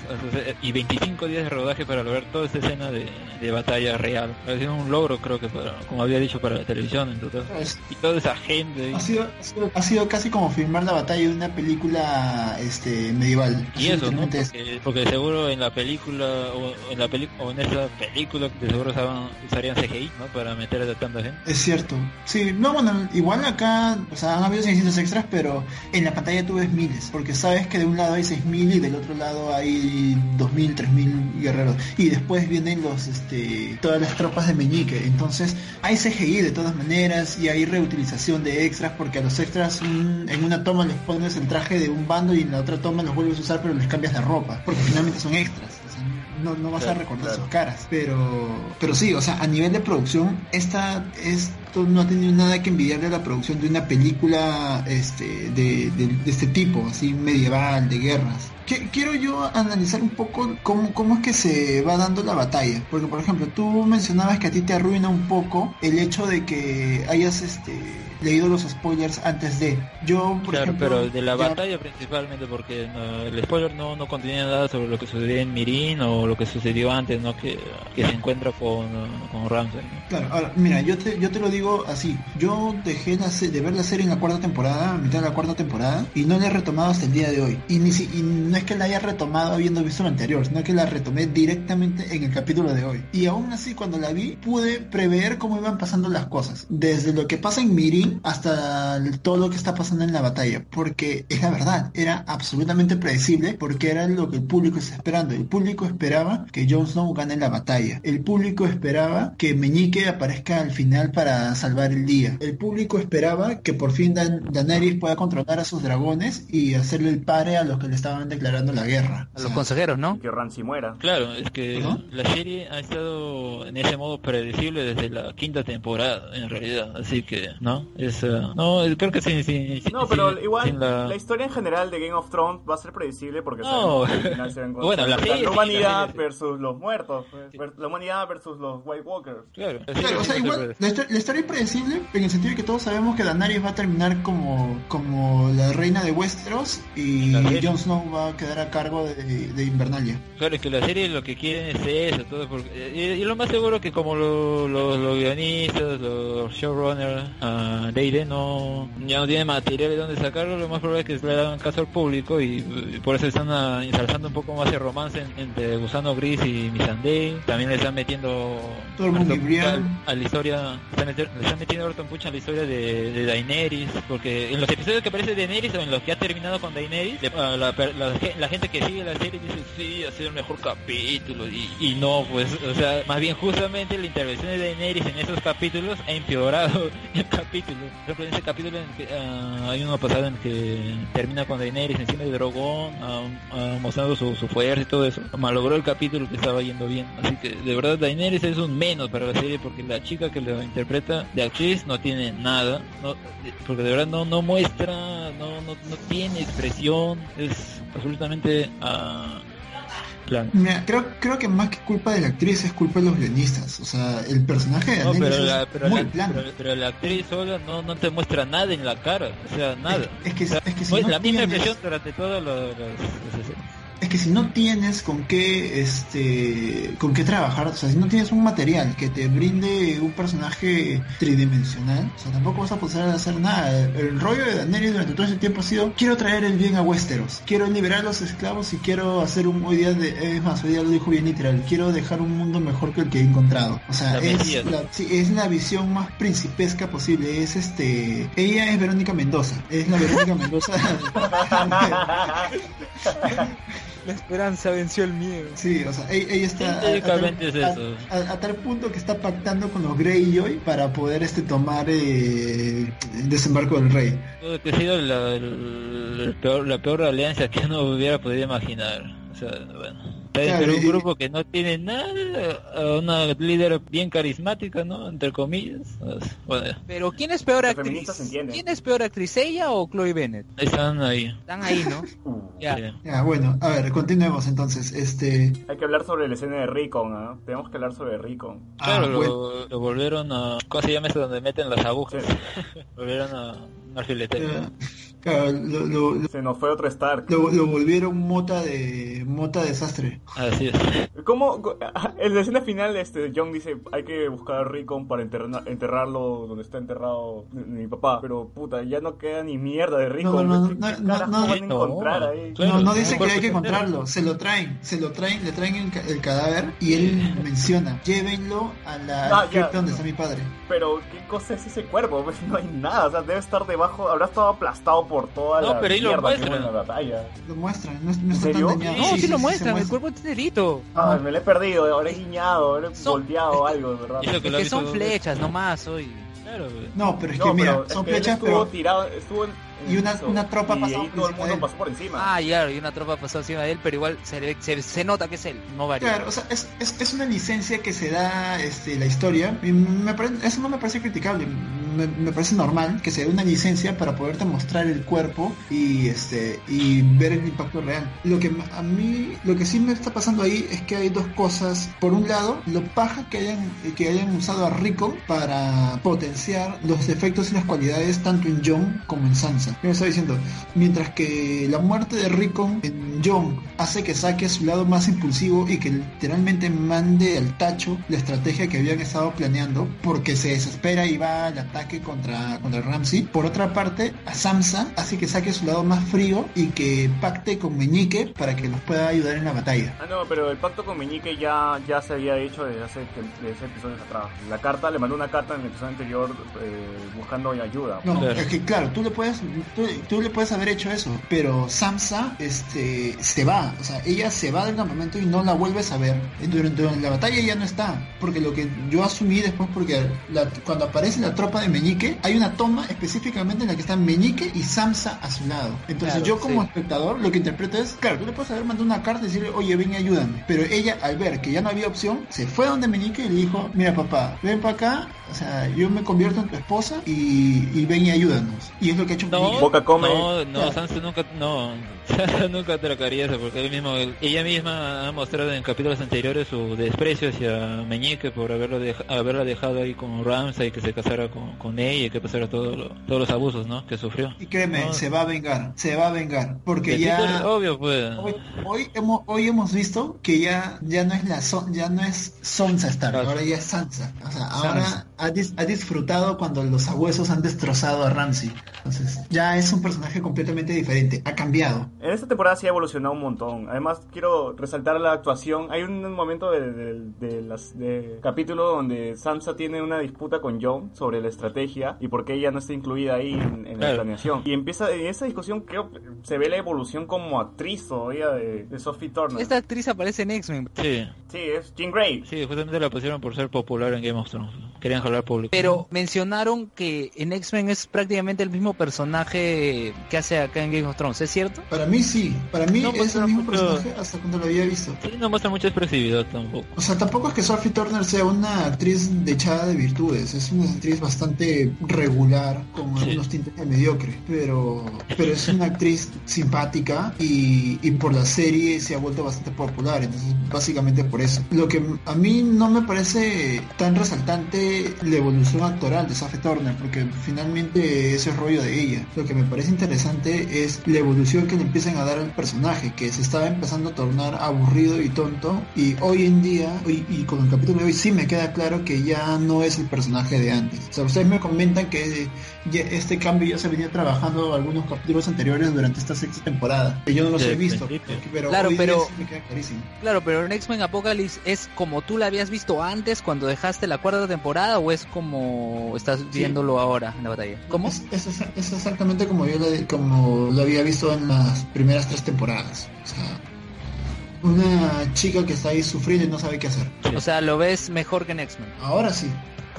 y 25 días de rodaje para lograr toda esta escena de, de batalla real. Ha sido un logro, creo que, para, como había dicho, para la televisión en total. es- Y toda esa gente. ha, sido, ha, sido, ha sido casi como filmar la batalla de una película este medieval. Y eso, ¿no? Porque, porque seguro en la película o en la peli o en esa película de seguro usaban, usarían CGI, ¿no? Para meter a tanta gente. Es cierto. Sí, no, bueno, igual acá, o sea, han habido 600 extras, pero en la pantalla tú ves miles, porque sabes que de un lado hay 6000 y del otro lado hay 2000, 3000 guerreros. Y después vienen los, este, todas las tropas de Meñique. Entonces, hay CGI de todas maneras y hay reutilización de extras, porque a los extras mm, en una toma les pones el traje de un bando y en la otra toma los vuelves a usar, pero les cambias la ropa, porque finalmente son extras. O sea, no, no vas a recordar claro. sus caras. Pero, pero sí, o sea, a nivel de producción, esta, no ha tenido nada que envidiarle a la producción de una película este, de- de este tipo, así medieval, de guerras. Qui- Quiero yo analizar un poco cómo, cómo es que se va dando la batalla. Porque, por ejemplo, tú mencionabas que a ti te arruina un poco el hecho de que hayas este, leído los spoilers antes de. Yo, por Claro, ejemplo, pero de la ya- batalla principalmente porque no, el spoiler no, no contenía nada sobre lo que sucedió en Mirin o lo que sucedió antes, ¿no? Que, que se encuentra con, con Ramsay. ¿no? Claro, ahora, mira, yo te, yo te lo digo así. Yo dejé la de ver la serie en la cuarta temporada, a mitad de la cuarta temporada, y no la he retomado hasta el día de hoy. Y ni, si- y no es que la haya retomado habiendo visto lo anterior, sino que la retomé directamente en el capítulo de hoy. Y aún así, cuando la vi, pude prever cómo iban pasando las cosas. Desde lo que pasa en Mirin hasta todo lo que está pasando en la batalla. Porque es la verdad, era absolutamente predecible porque era lo que el público está esperando. El público esperaba que Jon Snow gane la batalla. El público esperaba que Meñique aparezca al final para salvar el día. El público esperaba que por fin Daenerys pueda controlar a sus dragones y hacerle el pare a los que le estaban declarando la guerra. A O los sea, consejeros, ¿no? Que Ramsay muera. Claro, es que ¿No? la serie ha estado en ese modo predecible desde la quinta temporada, en realidad. Así que, ¿no? Es, eh, no, creo que sí, sí, sí, No, pero sin- igual sin la- la... historia en general de Game of Thrones va a ser predecible porque No. sabemos que al final <laughs> se van Bueno, la serie sí, la humanidad sí. versus los muertos, pues, ver- la humanidad versus los White Walkers. Claro, la Claro, o sea, sí igual la, histo- la historia es predecible en el sentido de que todos sabemos que Daenerys va a terminar como, como la reina de Westeros y La. Jon Snow va a quedar a cargo de, de Invernalia. Claro, es que la serie lo que quieren es eso, todo porque, y, y lo más seguro que como lo- lo- los guionistas, los showrunners, uh, D&D no, ya no tienen material de dónde sacarlo, lo más probable es que le hagan caso al público y, y por eso están ah, ensalzando un poco más el romance en- entre Gusano Gris y Missandei, también le están metiendo Todo pucha a la historia, están, metiendo- le están metiendo harto pucha a la historia de, de Daenerys, porque en los episodios que aparece Daenerys o en los que ha terminado con Daenerys, a la, la ge- la gente que sigue la serie dice, sí, ha sido el mejor capítulo, y, y no, pues, o sea, más bien justamente la intervención de Daenerys en esos capítulos ha empeorado <laughs> el capítulo. Por ejemplo, en ese capítulo ah, hay uno pasado en que termina con Daenerys encima de Drogon, ah, ah, mostrando su, su fuerza y todo eso, malogró el capítulo que estaba yendo bien. Así que de verdad Daenerys es un menos para la serie porque la chica que lo interpreta de actriz no tiene nada, no, porque de verdad no, no muestra, no, no, no tiene expresión, es absolutamente ah. Mira, creo, creo que más que culpa de la actriz es culpa de los guionistas. O sea, el personaje de No, Daenerys pero la, pero, muy la, plano. pero, pero la actriz sola no, no te muestra nada en la cara, o sea, nada. Es que, O sea, es que si no es no la misma durante escenas. Es que si no tienes con qué este con qué trabajar, o sea, si no tienes un material que te brinde un personaje tridimensional, o sea, tampoco vas a poder hacer nada. El rollo de Daenerys durante todo ese tiempo ha sido quiero traer el bien a Westeros, quiero liberar a los esclavos y quiero hacer un hoy día de, es más, hoy día lo dijo bien literal, quiero dejar un mundo mejor que el que he encontrado. O sea, La es Mesías. la, sí, es la visión más principesca posible, es este ella es Verónica Mendoza, es la Verónica Mendoza <laughs> <laughs> La esperanza venció el miedo. Sí, o sea, ella está a- a, tal, es eso. a- a- a tal punto que está pactando con los Greyjoy para poder este tomar eh, el desembarco del rey. Todo que ha sido la, el- el peor, la peor alianza que uno hubiera podido imaginar. O sea, bueno. Claro, entre un y- grupo que no tiene nada, una líder bien carismática, ¿no? Entre comillas. Bueno, Pero ¿quién es peor actriz? ¿Quién es peor actriz, ella o Chloe Bennett? están ahí. Están ahí, ¿no? <laughs> Ya. Sí. Ya, bueno, a ver, continuemos entonces. Este, Hay que hablar sobre la escena de Rickon, ¿ah? Tenemos que hablar sobre Rickon. Claro, ah, lo, bueno, lo volvieron a... ¿Cómo se llama esto donde meten las agujas? <laughs> volvieron a una filetería. eh, claro, lo, lo- lo- Se nos fue otro Stark. lo- lo volvieron mota de mota desastre. Así es. ¿Cómo? <laughs> En la escena final, este, John dice, hay que buscar a Rickon para enterra- enterrarlo donde está enterrado mi, mi papá. Pero, puta, ya no queda ni mierda de Rickon. No, no, ¿Qué- no, no, no, van a no. encontrar ahí? No, no dice que hay que encontrarlo, se lo traen, se lo traen, le traen el, el cadáver y él menciona, llévenlo a la Ah, cripta donde está mi padre. Pero, ¿qué cosa es ese cuerpo? Pues no hay nada, o sea, debe estar debajo, habrá estado aplastado por toda No, la pero ahí lo mierda que hubo muestran. en la batalla. Lo muestran, no, no está serio? tan dañado. No, sí, lo muestran, el cuerpo enterito. Ah, me lo he perdido, habré guiñado, habré Son- volteado <laughs> algo, de verdad. Y eso que Es lo que son flechas nomás hoy. Claro. No, pero es No, que mira, es son flechas, estuvo pero tirado, estuvo en Y una- una tropa y pasó todo el mundo él. pasó por encima. Ah, claro, y una tropa pasó encima de él, pero igual se, ve- se, se nota que es él, no varía. Claro, o sea, es, es, es una licencia que se da este, la historia. Y me eso no me parece criticable. Me, parece normal que se dé una licencia para poderte mostrar el cuerpo y este y ver el impacto real. Lo que a mí, lo que sí me está pasando ahí es que hay dos cosas. Por un lado, lo paja que hayan, que hayan usado a Rico para potenciar los defectos y las cualidades tanto en John como en Sansa. Me estaba diciendo, mientras que la muerte de Rickon en John hace que saque su lado más impulsivo y que literalmente mande al tacho la estrategia que habían estado planeando porque se desespera y va al ataque ataque contra, contra Ramsey. Por otra parte, a Samsa hace que saque su lado más frío y que pacte con Meñique para que nos pueda ayudar en la batalla. Ah, no, pero el pacto con Meñique ya, ya se había hecho desde hace, desde episodios atrás. La carta, le mandó una carta en el episodio anterior eh, buscando ayuda. No, Claro. es que claro, tú le puedes, tú, tú le puedes haber hecho eso, pero Samsa este, se va, o sea, ella se va del campamento y no la vuelves a ver. Durante, durante la batalla ya no está, porque lo que yo asumí después, porque la- cuando aparece la tropa de Meñique, hay una toma específicamente en la que están Meñique y Samsa a su lado. Entonces Claro, yo como sí. espectador lo que interpreto es, claro, tú le puedes haber mandado una carta y decirle, oye, ven y ayúdame. Pero ella, al ver que ya no había opción, se fue donde Meñique y le dijo, mira papá, ven para acá, o sea, yo me convierto en tu esposa y, y ven y ayúdanos. Y es lo que ha hecho No. Boca come. no, no, Claro. Sansa nunca, no, <laughs> Sansa nunca tracaría eso, porque él mismo, ella misma ha mostrado en capítulos anteriores su desprecio hacia Meñique por haberlo haberla dejado ahí con Ramsay, que se casara con, con ella y que pasara todo lo- todos los abusos, ¿no? Que sufrió. Y créeme, No. se va a vengar, se va a vengar, porque El ya obvio, pues. hoy, hoy hemos hoy hemos visto que ya ya no es la Son- ya no es Sansa Stark, Claro. ahora ya es Sansa. O sea, Sansa. Ha, dis- ha disfrutado cuando los abuesos han destrozado a Ramsey. Entonces, ya es un personaje completamente diferente, ha cambiado. En esta temporada sí ha evolucionado un montón. Además, quiero resaltar la actuación. Hay un momento de, de- de las de capítulo donde Sansa tiene una disputa con Jon sobre la estrategia y por qué ella no está incluida ahí en, en la planeación. Y empieza en esa discusión creo que se ve la evolución como actriz todavía de, de Sophie Turner. Esta actriz aparece en X-Men. Sí, Sí, es Jean Grey. sí, justamente la pusieron por ser popular en Game of Thrones. Querían jalar público. Pero mencionaron que en X-Men es prácticamente el mismo personaje que hace acá en Game of Thrones, ¿es cierto? Para mí sí, para mí No, pues, es el mismo personaje hasta cuando lo había visto. Sí, no muestra mucha expresividad tampoco. O sea, tampoco es que Sophie Turner sea una actriz dechada de virtudes, es una actriz bastante regular, con Sí. algunos tintes de mediocre, pero, pero es una actriz simpática y, y por la serie se ha vuelto bastante popular, entonces básicamente por eso. Lo que a mí no me parece tan resaltante la evolución actoral de Sophie Turner, porque finalmente ese es rollo de ella. Lo que me parece interesante es la evolución que le empiezan a dar al personaje, que se estaba empezando a tornar aburrido y tonto, y hoy en día, y, y con el capítulo de hoy sí me queda claro que ya no es el personaje de antes. O sea, ustedes me comentan que ya este cambio ya se venía trabajando algunos capítulos anteriores durante esta sexta temporada, que yo no los he visto, pero Claro, hoy día pero- sí me queda clarísimo. Claro, pero en X-Men Apocalypse es como tú la habías visto antes cuando dejaste la cuarta temporada o es como estás viéndolo ahora en la batalla. ¿Cómo? Es, es, es- es exactamente como yo lo, como lo había visto en las primeras tres temporadas. O sea, una chica que está ahí sufriendo y no sabe qué hacer. O sea, lo ves mejor que en X-Men. Ahora sí,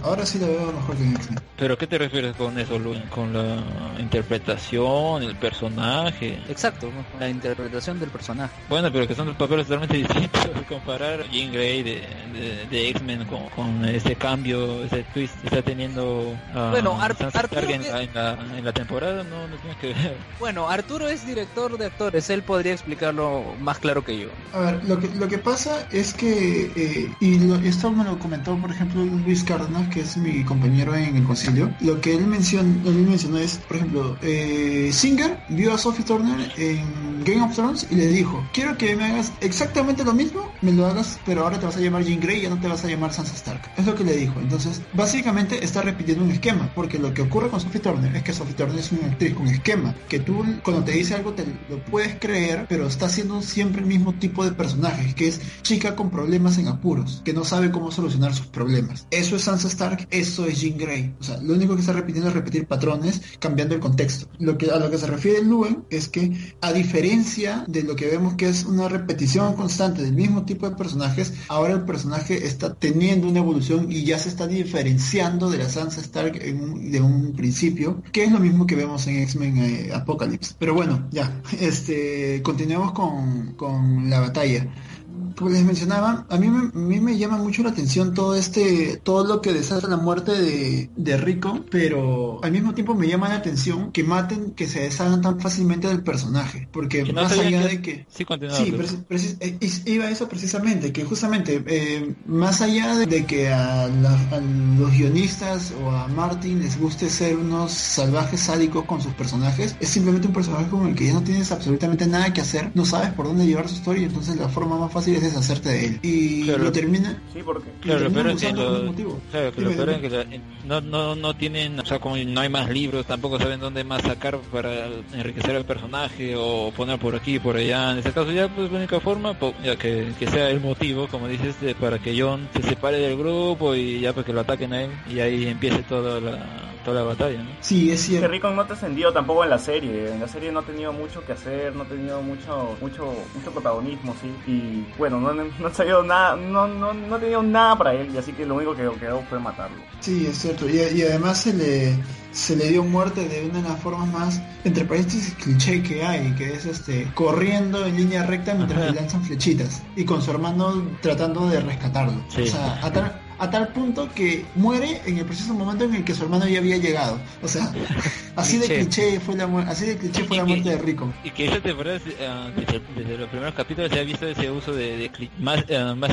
ahora sí lo veo mejor que en X-Men. ¿Pero qué te refieres con eso, Lu? ¿Con la interpretación, el personaje? Exacto, la interpretación del personaje. Bueno, pero que son dos papeles totalmente <laughs> distintos. Comparar Jean Grey de, de, de X-Men con, con ese cambio, ese twist que está teniendo a Bueno, Ar- Arturo Stark en, que- la, en, la, en la temporada, no, no tiene que ver. <laughs> Bueno, Arturo es director de actores, él podría explicarlo más claro que yo. A ver, lo que, lo que pasa es que, eh, y lo- esto me lo comentó por ejemplo Luis Cárdenas, que es mi compañero en el concilio, lo que él, mencion, él mencionó es, por ejemplo, eh, Singer vio a Sophie Turner en Game of Thrones y le dijo, quiero que me hagas exactamente lo mismo, me lo hagas, pero ahora te vas a llamar Jean Grey y ya no te vas a llamar Sansa Stark. Es lo que le dijo. Entonces, básicamente está repitiendo un esquema, porque lo que ocurre con Sophie Turner es que Sophie Turner es una actriz con esquema, que tú cuando te dice algo te lo puedes creer, pero está haciendo siempre el mismo tipo de personaje, que es chica con problemas en apuros, que no sabe cómo solucionar sus problemas. Eso es Sansa Stark, eso es Jean Grey. O sea, lo único que está repitiendo es repetir patrones, cambiando el contexto. Lo que, a lo que se refiere Luen es que, a diferencia de lo que vemos que es una repetición constante del mismo tipo de personajes, ahora el personaje está teniendo una evolución y ya se está diferenciando de la Sansa Stark en un- de un principio, que es lo mismo que vemos en X-Men eh, Apocalypse. Pero bueno, ya, <laughs> este, continuemos con, con la batalla. Como les mencionaba, a mí, me, a mí me llama mucho la atención todo este, todo lo que desata la muerte de, de Rico, pero al mismo tiempo me llama la atención que maten, que se deshagan tan fácilmente del personaje, porque no más allá que- de que Sí. Sí, eh, iba a eso precisamente, que justamente eh, más allá de, de que a, la- a los guionistas o a Martin les guste ser unos salvajes sádicos con sus personajes, es simplemente un personaje con el que ya no tienes absolutamente nada que hacer, no sabes por dónde llevar su historia, entonces la forma más fácil es deshacerte de él. Y Claro. lo termina... Sí, porque... Claro, lo lo peor terminan es que, usando lo- por un motivo. claro, que lo Dime, peor es dime. que la- no, no, no tienen, o sea, como no hay más libros, tampoco saben dónde más sacar para enriquecer el personaje o poner por aquí, por allá. En este caso ya, pues la única forma, po- ya que, que sea el motivo, como dices, de- para que John se separe del grupo y ya pues que lo ataquen a él y ahí empiece toda la, toda la batalla, ¿no? Sí, es Que cierto. Rickon no te ascendió tampoco en la serie. En la serie no ha tenido mucho que hacer, no ha tenido mucho mucho mucho protagonismo, sí. Y bueno, no, ha <laughs> salido nada, no, no, no ha tenido nada para él. Y así que lo único que quedó fue matarlo. Sí, es cierto. Y, y además se le, se le dio muerte de una de las formas más, entre paréntesis, cliché que hay, que es este corriendo en línea recta mientras Ajá. le lanzan flechitas. Y con su hermano tratando de rescatarlo. Sí. O sea, a tal, punto que muere en el preciso momento en el que su hermano ya había llegado. O sea, <laughs> así de Cliché. fue la, mu- así de cliché fue la muerte de Rico. Y que esa temporada, ah, desde, desde los primeros capítulos se ha visto ese uso de, de más, ah, más,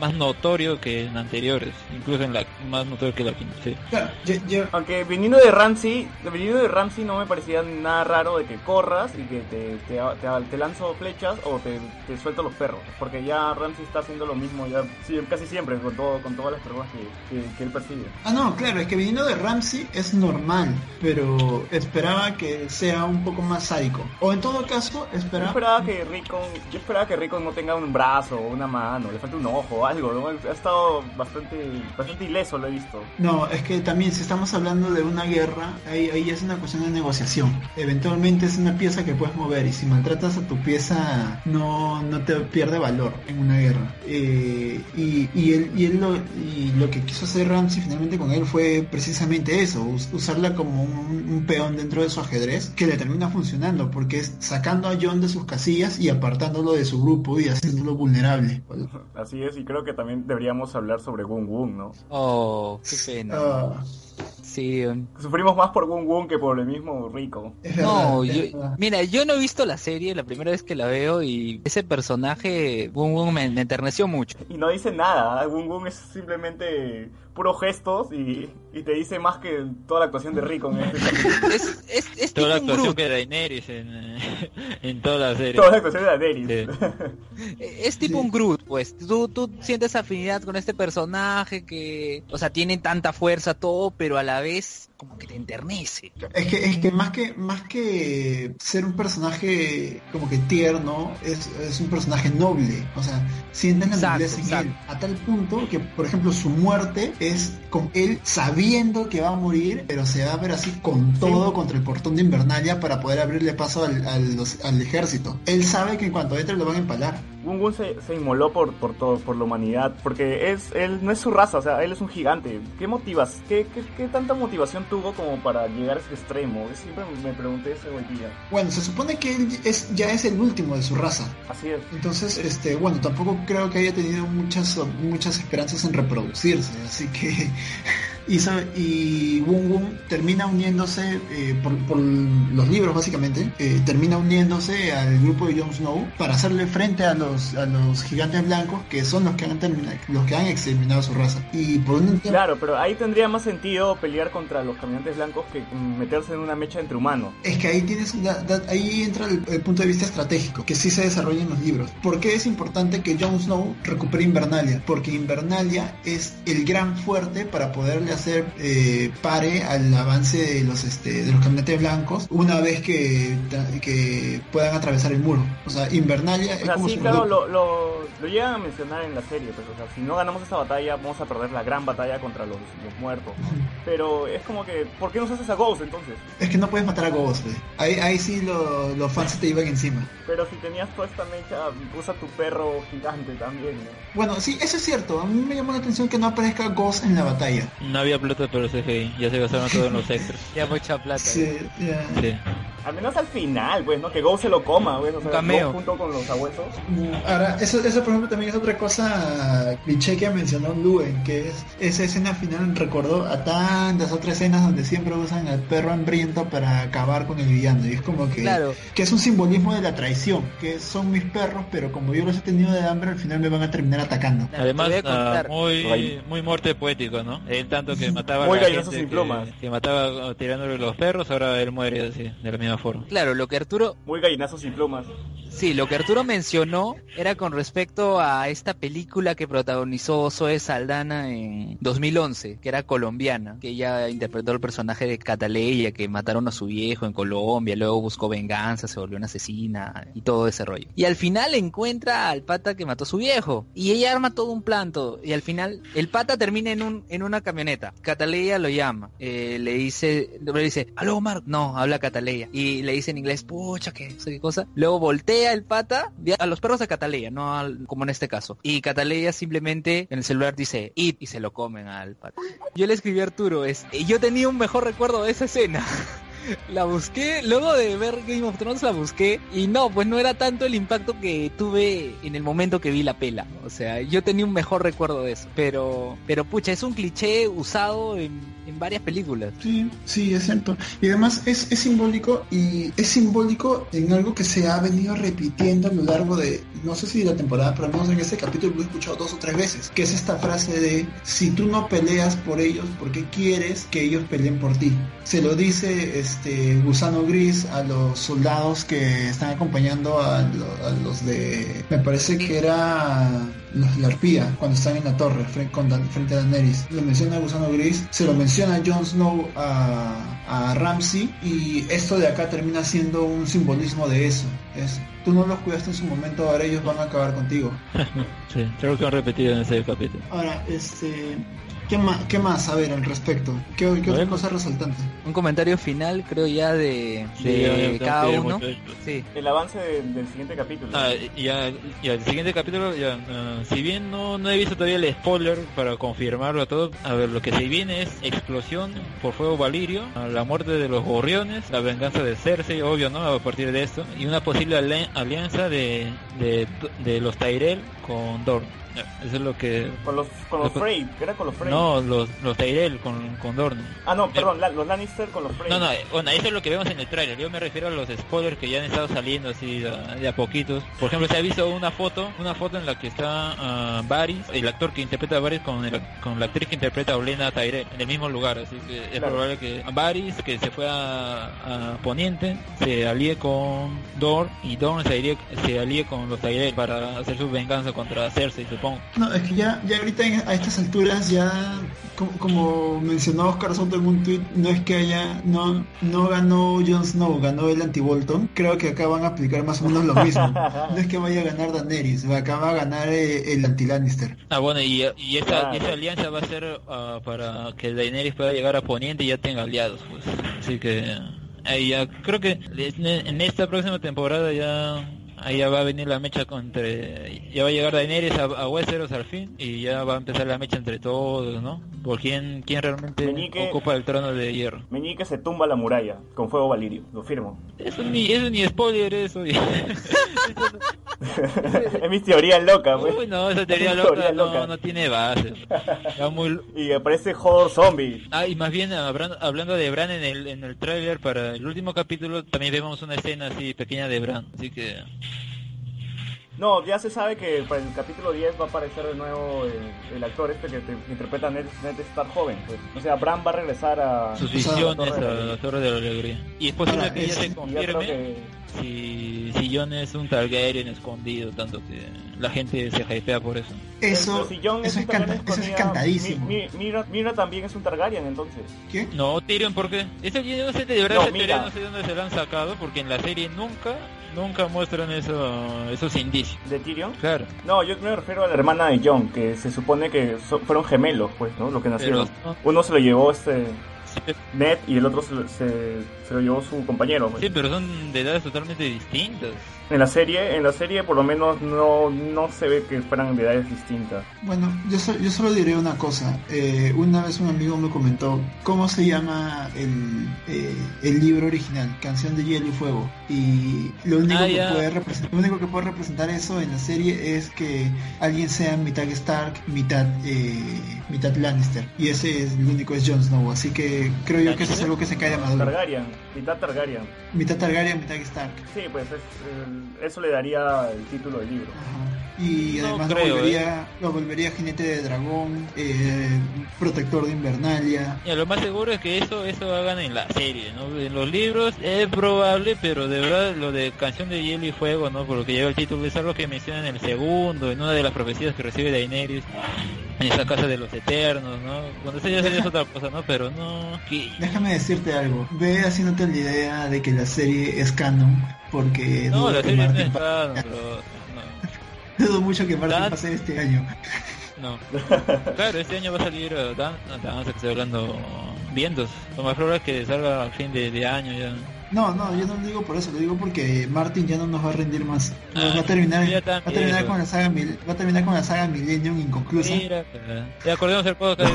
más notorio que en anteriores, incluso en la más notorio que la quinta. Sí. Yo- yo- Aunque viniendo de Ramsey, viniendo de Ramsey no me parecía nada raro de que corras y que te, te, te- te lanzo flechas o te, te suelto los perros. Porque ya Ramsey está haciendo lo mismo ya casi siempre con todo con todas las que, que- que él persigue. Ah, no, claro, es que viniendo de Ramsey es normal, pero esperaba que sea un poco más sádico. O en todo caso, Yo esperaba... esperaba que Rickon, yo esperaba que Rickon no tenga un brazo o una mano, le falta un ojo o algo, ¿no? Ha estado bastante, bastante ileso, lo he visto. No, es que también si estamos hablando de una guerra, ahí, ahí es una cuestión de negociación. Eventualmente es una pieza que puedes mover y si maltratas a tu pieza no, no te pierde valor en una guerra. Eh, y, y él, y, él lo, y lo que quiso hacer Ramsey finalmente con él fue precisamente eso, us- usarla como un, un peón dentro de su ajedrez que le termina funcionando porque es sacando a John de sus casillas y apartándolo de su grupo y haciéndolo vulnerable. Así es, y creo que también deberíamos hablar sobre Gun Gun, ¿no? Oh, qué pena. Ah, Sí. Sufrimos más por Gun Gun que por el mismo Rico. No, yo, mira, yo no he visto la serie, la primera vez que la veo y ese personaje, Boom Boom, me, me enterneció mucho. Y no dice nada, Gun Gun es simplemente puros gestos y, y te dice más que toda la actuación de Rico en este. Es, es, es Toda la actuación Groot, que Daenerys en, eh, <laughs> en toda la serie. Toda la actuación de Daenerys. es tipo Sí. un Groot, pues. Tú, tú sientes afinidad con este personaje que, o sea, tiene tanta fuerza, todo, pero a la vez como que te enternece. Es que, es que más que más que ser un personaje como que tierno, es, es un personaje noble. O sea, sienten la Exacto, nobleza en exacto. él. A tal punto que, por ejemplo, su muerte es con él sabiendo que va a morir, pero se va a ver así con todo contra el portón de Invernalia para poder abrirle paso al, al- al ejército. Él sabe que en cuanto entre lo van a empalar. Gun Gun se, se inmoló por, por todo, por la humanidad, porque es, él no es su raza, o sea, él es un gigante. ¿Qué motivas? ¿Qué, qué, qué tanta motivación tuvo como para llegar a ese extremo? Siempre me pregunté ese hoy día. Bueno, se supone que él es, ya es el último de su raza. Así es. Entonces, este, bueno, tampoco creo que haya tenido muchas muchas esperanzas en reproducirse, así que <laughs> y y Boom termina uniéndose eh, por, por los libros básicamente, eh, termina uniéndose al grupo de Jon Snow para hacerle frente a los a los gigantes blancos que son los que han terminado, los que han exterminado su raza. Y por un tiempo Claro, pero ahí tendría más sentido pelear contra los caminantes blancos que meterse en una mecha entre humanos. Es que ahí tienes da- da- ahí entra el, el punto de vista estratégico, que sí se desarrolla en los libros. ¿Por qué es importante que Jon Snow recupere Invernalia? Porque Invernalia es el gran fuerte para poderle hacer eh, pare al avance de los este, de los caminantes blancos una vez que, que puedan atravesar el muro. O sea, Invernalia O es sea, como sí, claro, lo, lo, lo llegan a mencionar en la serie, pero o sea, si no ganamos esta batalla, vamos a perder la gran batalla contra los, los muertos. ¿no? Pero es como que, ¿por qué no se haces a Ghost entonces? Es que no puedes matar a Ghost. eh. Ahí, ahí sí lo- los fans te iban encima. Pero si tenías toda esta mecha, usa tu perro gigante también, ¿no? Bueno, sí, eso es cierto. A mí me llamó la atención que no aparezca Ghost en la batalla. No había plata para los CGI, ya se gastaron todo en los extras. Ya mucha plata. Sí, ya. Sí. Al menos al final, pues, ¿no? Que Ghost se lo coma, güey. O sea, junto con los abuesos. Ahora, eso, eso por ejemplo también es otra cosa cliché que mencionó Luen, que es esa escena final recordó a tantas otras escenas donde siempre usan al perro hambriento para acabar con el villano. Y es como que, Claro. que es un simbolismo de la traición, que son mis perros, pero como yo los he tenido de hambre, al final me van a terminar atacando. Además, ah, muy, muy muerte poético, ¿no? Él tanto que <laughs> mataba Muy a la gente sin que, plumas. que mataba tirándole los perros, ahora él muere así, de la misma forma. Claro, lo que Arturo, Muy gallinazos sin plumas. Sí, lo que Arturo mencionó era con respecto a esta película que protagonizó Zoe Saldana en 2011, que era colombiana, que ella interpretó el personaje de Cataleya, que mataron a su viejo en Colombia, luego buscó venganza, se volvió una asesina y todo ese rollo. Y al final encuentra al pata que mató a su viejo y ella arma todo un plan, todo. y al final el pata termina en un en una camioneta. Cataleya lo llama, eh, le dice, le dice, aló Omar, no, habla Cataleya y le dice en inglés, pucha, que no sé qué cosa. Luego voltea el pata a los perros de Cataleya, no al, como en este caso. Y Cataleya simplemente en el celular dice it y se lo comen al pata. Yo le escribí a Arturo, es, yo tenía un mejor recuerdo de esa escena. <laughs> la busqué, luego de ver Game of Thrones la busqué y no, pues no era tanto el impacto que tuve en el momento que vi la pela. O sea, yo tenía un mejor recuerdo de eso. Pero, pero pucha, es un cliché usado en, en varias películas. Sí, sí, es cierto. Y además es, es simbólico y es simbólico en algo que se ha venido repitiendo a lo largo de, no sé si de la temporada, pero al menos en este capítulo lo he escuchado dos o tres veces, que es esta frase de, si tú no peleas por ellos, ¿por qué quieres que ellos peleen por ti? Se lo dice este Gusano Gris a los soldados que están acompañando a, lo- a los de, me parece que era la arpía, cuando están en la torre frente, con Dan- frente a Daenerys. Lo menciona Gusano Gris, se lo menciona Jon Snow a, a Ramsey y esto de acá termina siendo un simbolismo de eso. Es, tú no los cuidaste en su momento, ahora ellos van a acabar contigo. <laughs> Sí, creo que han repetido en ese capítulo. Ahora, este, ¿qué más, qué más a ver al respecto? ¿Qué, qué otra cosa resaltante? Un comentario final, creo ya de, Sí, de ya- ya cada uno. Sí. El avance de- del siguiente capítulo. Ah, ya, ya, el siguiente capítulo, ya, ah, si bien no, no he visto todavía el spoiler para confirmarlo todo, a ver, lo que se viene es explosión por fuego valirio, ah, la muerte de los gorriones, la venganza de Cersei, obvio, ¿no? A partir de esto, y una posible ali- alianza de, de, de los Tyrell con Dorn. <laughs> Eso es lo que... Con los, con los Frey, ¿qué era con los Frey? No, los, los Tyrell con, con Dorn. Ah, no, perdón, la- los Lannister con los Frey. No, no, eh, bueno, eso es lo que vemos en el tráiler. Yo me refiero a los spoilers que ya han estado saliendo así de, de a poquitos. Por ejemplo, se ha visto una foto, una foto en la que está ah, Varys, el actor que interpreta a Varys con, el- con la actriz que interpreta a Olena Tyrell, en el mismo lugar. Así que es Claro. probable que Varys, que se fue a, a Poniente, se alíe con Dorn y Dorn se alíe, se alíe con los Tyrell para hacer su venganza contra Cersei, supongo. No, es que ya, ya ahorita en- a estas alturas ya, como, como mencionó Oscar Soto en un tweet, no es que haya, no, no ganó Jon Snow, ganó el anti-Bolton. Creo que acá van a aplicar más o menos lo mismo. No es que vaya a ganar Daenerys, acá va a ganar eh, el anti-Lannister. Ah, bueno, y, y esa, Claro. y esa alianza va a ser ah, para que Daenerys pueda llegar a Poniente y ya tenga aliados, pues. Así que ahí ya creo que en esta próxima temporada ya ahí ya va a venir la mecha con- entre ya va a llegar Daenerys a, a Westeros al fin y ya va a empezar la mecha entre todos, ¿no? Por quién quién realmente Meñique- ocupa el trono de hierro. Meñique se tumba la muralla con fuego valirio, lo firmo. Eso ni eso ni spoiler eso. <laughs> <laughs> Es mi teoría loca, pues. Uy, no, esa teoría Es loca, teoría no, loca. no tiene base. Muy Y aparece Hodor Zombie. Ah, y más bien hablando, hablando de Bran en el, en el tráiler para el último capítulo también vemos una escena así pequeña de Bran, así que No, ya se sabe que para el capítulo 10 va a aparecer de nuevo el, el actor este que, te- que interpreta a Ned, Ned Stark joven. Pues. O sea, Bran va a regresar a... sus visiones a la Torre de la Alegría. Y es posible Ahora, que ya se confirme que... si, si Jon es un Targaryen escondido, tanto que la gente se hypea por eso. Eso, si eso, un es eso es escondida, cantadísimo. Mi- mi- Mira, Mira también es un Targaryen entonces. ¿Qué? No, Tyrion, ¿por qué? Eso yo no sé, de verdad No, mira. no sé de dónde se la han sacado, porque en la serie nunca, nunca muestran eso, esos indicios. ¿De Tyrion? Claro. No, yo me refiero a la hermana de Jon, que se supone que so- fueron gemelos, pues, ¿no? Lo que nacieron. Pero- Uno se lo llevó este Ned y el otro se, lo- se, se lo llevó su compañero. pues. sí, pero son de edades totalmente distintas. En la serie, en la serie por lo menos no, no se ve que fueran de edades distintas. Bueno, yo, so- yo solo diré una cosa. Eh, una vez un amigo me comentó cómo se llama el, eh, el libro original, Canción de Hielo y Fuego. Y lo único, Ah, que puede represen- lo único que puede representar eso en la serie es que alguien sea mitad Stark, mitad, eh, mitad Lannister. Y ese es el único es Jon Snow. Así que creo yo que eso es algo que se cae de maduro. Targaryen, mitad Targaryen. Mitad Targaryen, mitad Stark. Sí, pues es, el- eso le daría el título del libro. Ajá. Y No además creo, lo, volvería, lo volvería jinete de dragón, eh, protector de Invernalia. Ya, lo más seguro es que eso eso hagan en la serie, ¿no? En los libros es probable, pero de verdad lo de Canción de Hielo y Fuego, ¿no? Por lo que lleva el título, es algo que mencionan en el segundo, en una de las profecías que recibe Daenerys, en <laughs> esa casa de los eternos, ¿no? Cuando eso ya sería es otra cosa, ¿no? Pero no... que- Déjame decirte algo, ve haciéndote la idea de que la serie es canon, porque No, dudo la que serie no Martin es pa- canon, <laughs> pero... dudo mucho que Martin pase este año. No, no. <laughs> Claro, este año va a salir uh, Dan, Dan, que estoy hablando Vientos. Lo más probable es que salga a fin de, de año ya. No, no, yo no lo digo por eso, lo digo porque Martin ya no nos va a rendir más. Ah, va a terminar, va a terminar con la saga Mil- va a terminar con la saga Millennium inconclusa. Mira, ya acordemos el podcast.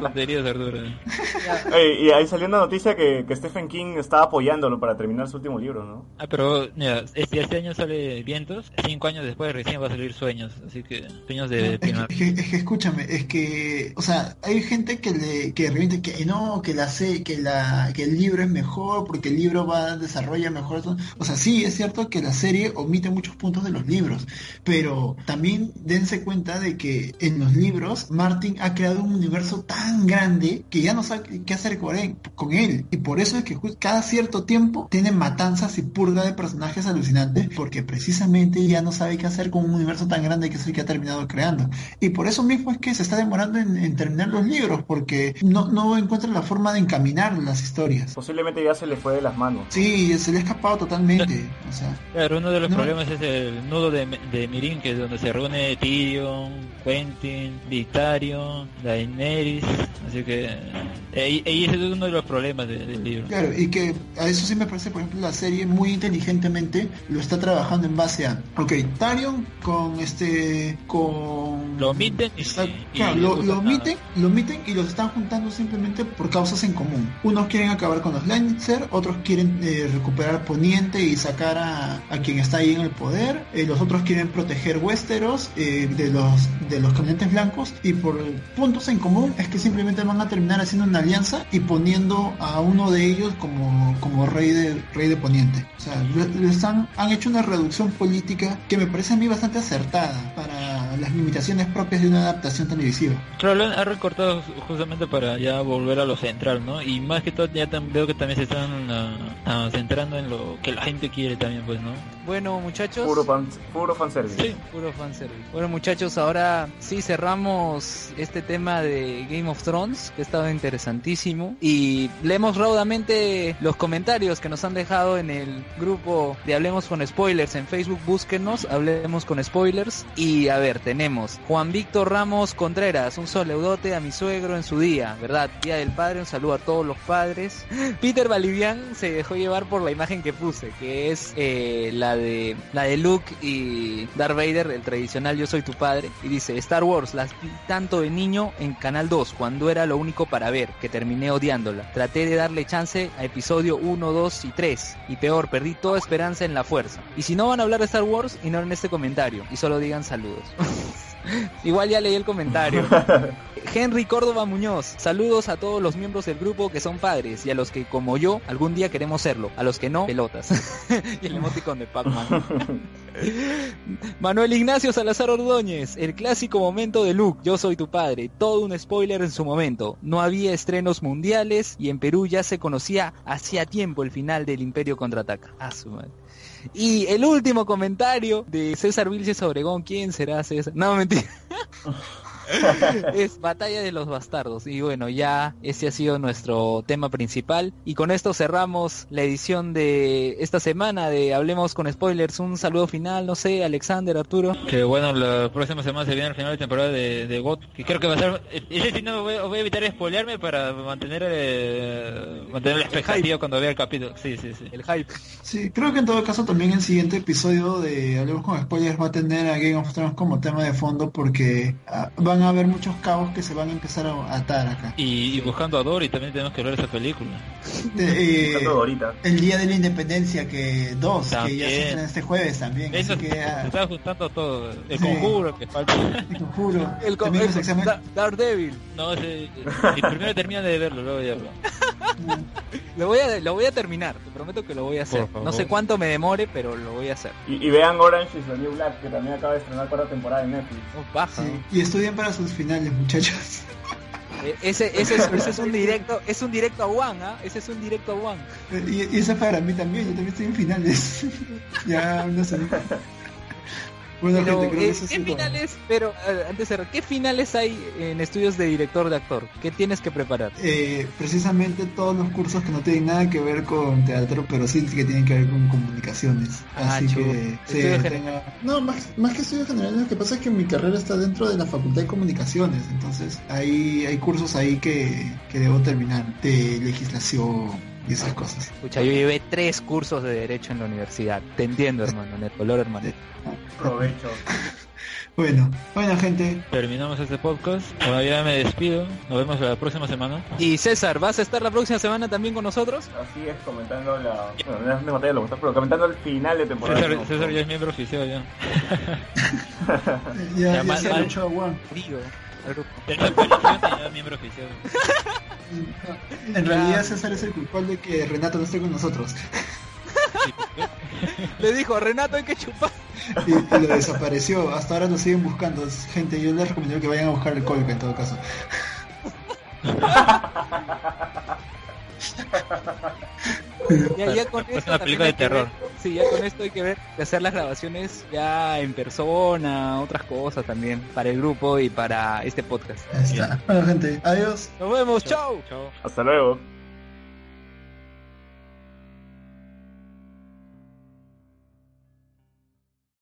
Tonterías, Arturo. <laughs> Ey, y ahí salió una noticia que, que Stephen King está apoyándolo para terminar su último libro, ¿no? Ah, pero mira, este, este año sale Vientos, cinco años después recién va a salir Sueños, así que Sueños de Es que, primavera. es que- es que escúchame, es que, o sea, hay gente que le que que no, que la sé, que la que el libro es mejor porque el libro va desarrolla mejor, o sea, sí es cierto que la serie omite muchos puntos de los libros, pero también dense cuenta de que en los libros Martin ha creado un universo tan grande que ya no sabe qué hacer con él, y por eso es que cada cierto tiempo tiene matanzas y purga de personajes alucinantes porque precisamente ya no sabe qué hacer con un universo tan grande que es el que ha terminado creando. Y por eso mismo es que se está demorando en, en terminar los libros, porque no, no encuentra la forma de encaminar las historias. Posiblemente ya se le fue de las manos. Sí, se le ha escapado totalmente. <laughs> O sea, Claro, uno de los No. problemas es el nudo de, de Mirin, que es donde se reúne Tyrion, Quentin, Victarion, Daenerys, así que eh, y, y ese es uno de los problemas de- del libro. claro, y que a eso sí me parece, por ejemplo, la serie muy inteligentemente lo está trabajando en base a, ok, Tarion con este, con... Lo omiten y, Está- y- claro, y lo, lo omiten, lo omiten y los están juntando simplemente por causas en común. Unos quieren acabar con los Lannister, otros quieren eh, recuperar Poniente y sacar a, a quien está ahí en el poder, eh, los otros quieren proteger Westeros eh, de los de los caminantes blancos y por puntos en común es que simplemente van a terminar haciendo una alianza y poniendo a uno de ellos como, como rey de rey de Poniente. O sea, lo están, han hecho una reducción política que me parece a mí bastante acertada para las limitaciones propias de una adaptación televisiva. Claro, lo han ha recortado ju- justamente para ya volver a lo central, ¿no? Y más que todo ya veo que también se están centrando en lo que la gente quiere también, pues, ¿no? Bueno, muchachos. Puro, fan, puro fanservice. Sí. Puro fanservice. Bueno, muchachos, ahora sí cerramos este tema de Game of Thrones, que ha estado interesantísimo. Y leemos raudamente los comentarios que nos han dejado en el grupo de Hablemos con Spoilers en Facebook. Búsquenos, Hablemos con Spoilers. Y a ver, tenemos Juan Víctor Ramos Contreras, un saludote a mi suegro en su día, ¿verdad? Día del Padre, un saludo a todos los padres. <laughs> Peter Balivian se dejó llevar por la imagen que puse, que es eh, la de la de Luke y Darth Vader, el tradicional Yo soy tu padre, y dice Star Wars, las vi tanto de niño en Canal 2, cuando era lo único para ver, que terminé odiándola. Traté de darle chance a episodio 1, 2 y 3, y peor, perdí toda esperanza en la fuerza. Y si no van a hablar de Star Wars, ignoren este comentario, y solo digan saludos. <laughs> <laughs> Igual ya leí el comentario. <laughs> Henry Córdoba Muñoz, saludos a todos los miembros del grupo que son padres y a los que como yo algún día queremos serlo, a los que no, pelotas. <laughs> y el emoticon de Pac-Man. Manuel Ignacio Salazar Ordóñez, el clásico momento de Luke, yo soy tu padre, todo un spoiler en su momento. No había estrenos mundiales y en Perú ya se conocía hacía tiempo el final del Imperio contraataca. A su madre. Y el último comentario de César Vilches Obregón, ¿quién será César? No, mentira. <laughs> <laughs> es Batalla de los Bastardos. Y bueno, ya ese ha sido nuestro tema principal. Y con esto cerramos la edición de esta semana de Hablemos con Spoilers. Un saludo final, no sé, Alexander, Arturo. Que bueno, la próxima semana se viene el final de temporada de, de GOT, que creo que va a ser... Ese sí no voy, voy a evitar spoilearme para mantener eh, mantener la expectativa cuando vea el capítulo. Sí, sí, sí. El hype. Sí, creo que en todo caso también el siguiente episodio de Hablemos con Spoilers va a tener a Game of Thrones como tema de fondo porque ah, van a haber muchos cabos que se van a empezar a atar acá. Y, y buscando a Dory también tenemos que hablar de esa película. De- eh, Buscando ahorita. el Día de la Independencia que dos, que ya se estrena este jueves también. Eso así se que ah, está juntando todo. El Sí. conjuro que falta. te lo juro. El, co- también el- exámenes- Da- Daredevil. No, ese, y primero terminan de verlo, luego ya. Lo voy a, <laughs> lo voy a terminar, te prometo que lo voy a hacer. No sé cuánto me demore, pero lo voy a hacer. Y, y vean Orange is the New Black, que también acaba de estrenar cuarta temporada en Netflix. Oh, baja. Sí, Y estudien para sus finales, muchachos. Eh, Ese, ese, es, ese es un directo, es un directo a One, ¿ah? Ese es un directo a One. Y, y eso para mí también, yo también estoy en finales. <laughs> ya, no sé. Bueno, Pero, gente, creo que eh, eso es ¿qué todo. finales, pero antes de cerrar, ¿qué finales hay en estudios de director de actor? ¿Qué tienes que preparar? Eh, precisamente todos los cursos que no tienen nada que ver con teatro, pero sí que tienen que ver con comunicaciones. Ah, Así chulo. que sí, tenga- No, más, más que estudios generales, lo que pasa es que mi carrera está dentro de la Facultad de Comunicaciones, entonces hay, hay cursos ahí que, que debo terminar, de legislación y esas cosas. Escucha, yo llevé tres cursos de derecho en la universidad. Te entiendo, hermano, en el color, hermano. <laughs> Provecho. Bueno, bueno gente, Terminamos este podcast. Todavía me despido. Nos vemos la próxima semana. Y César, ¿vas a estar la próxima semana también con nosotros? Así es, comentando la... Bueno, no es de lo pero comentando el final de temporada. César, ¿no? César ya es miembro oficial ya. <laughs> ya, Ya, ya mal- se ha mal. Al grupo. Tenía miembro oficial. <laughs> En realidad César es el culpable de que Renato no esté con nosotros. Le dijo, Renato, hay que chupar. Y, y lo desapareció. Hasta ahora lo siguen buscando. Gente, yo les recomiendo que vayan a buscar el Colca en todo caso. <laughs> <laughs> Ya, ya con Es esto una película hay de que terror. ver- sí, ya con esto hay que ver de hacer las grabaciones ya en persona, otras cosas también para el grupo y para este podcast. Ahí está. Bueno, gente, adiós. Nos vemos. Chao. Hasta luego.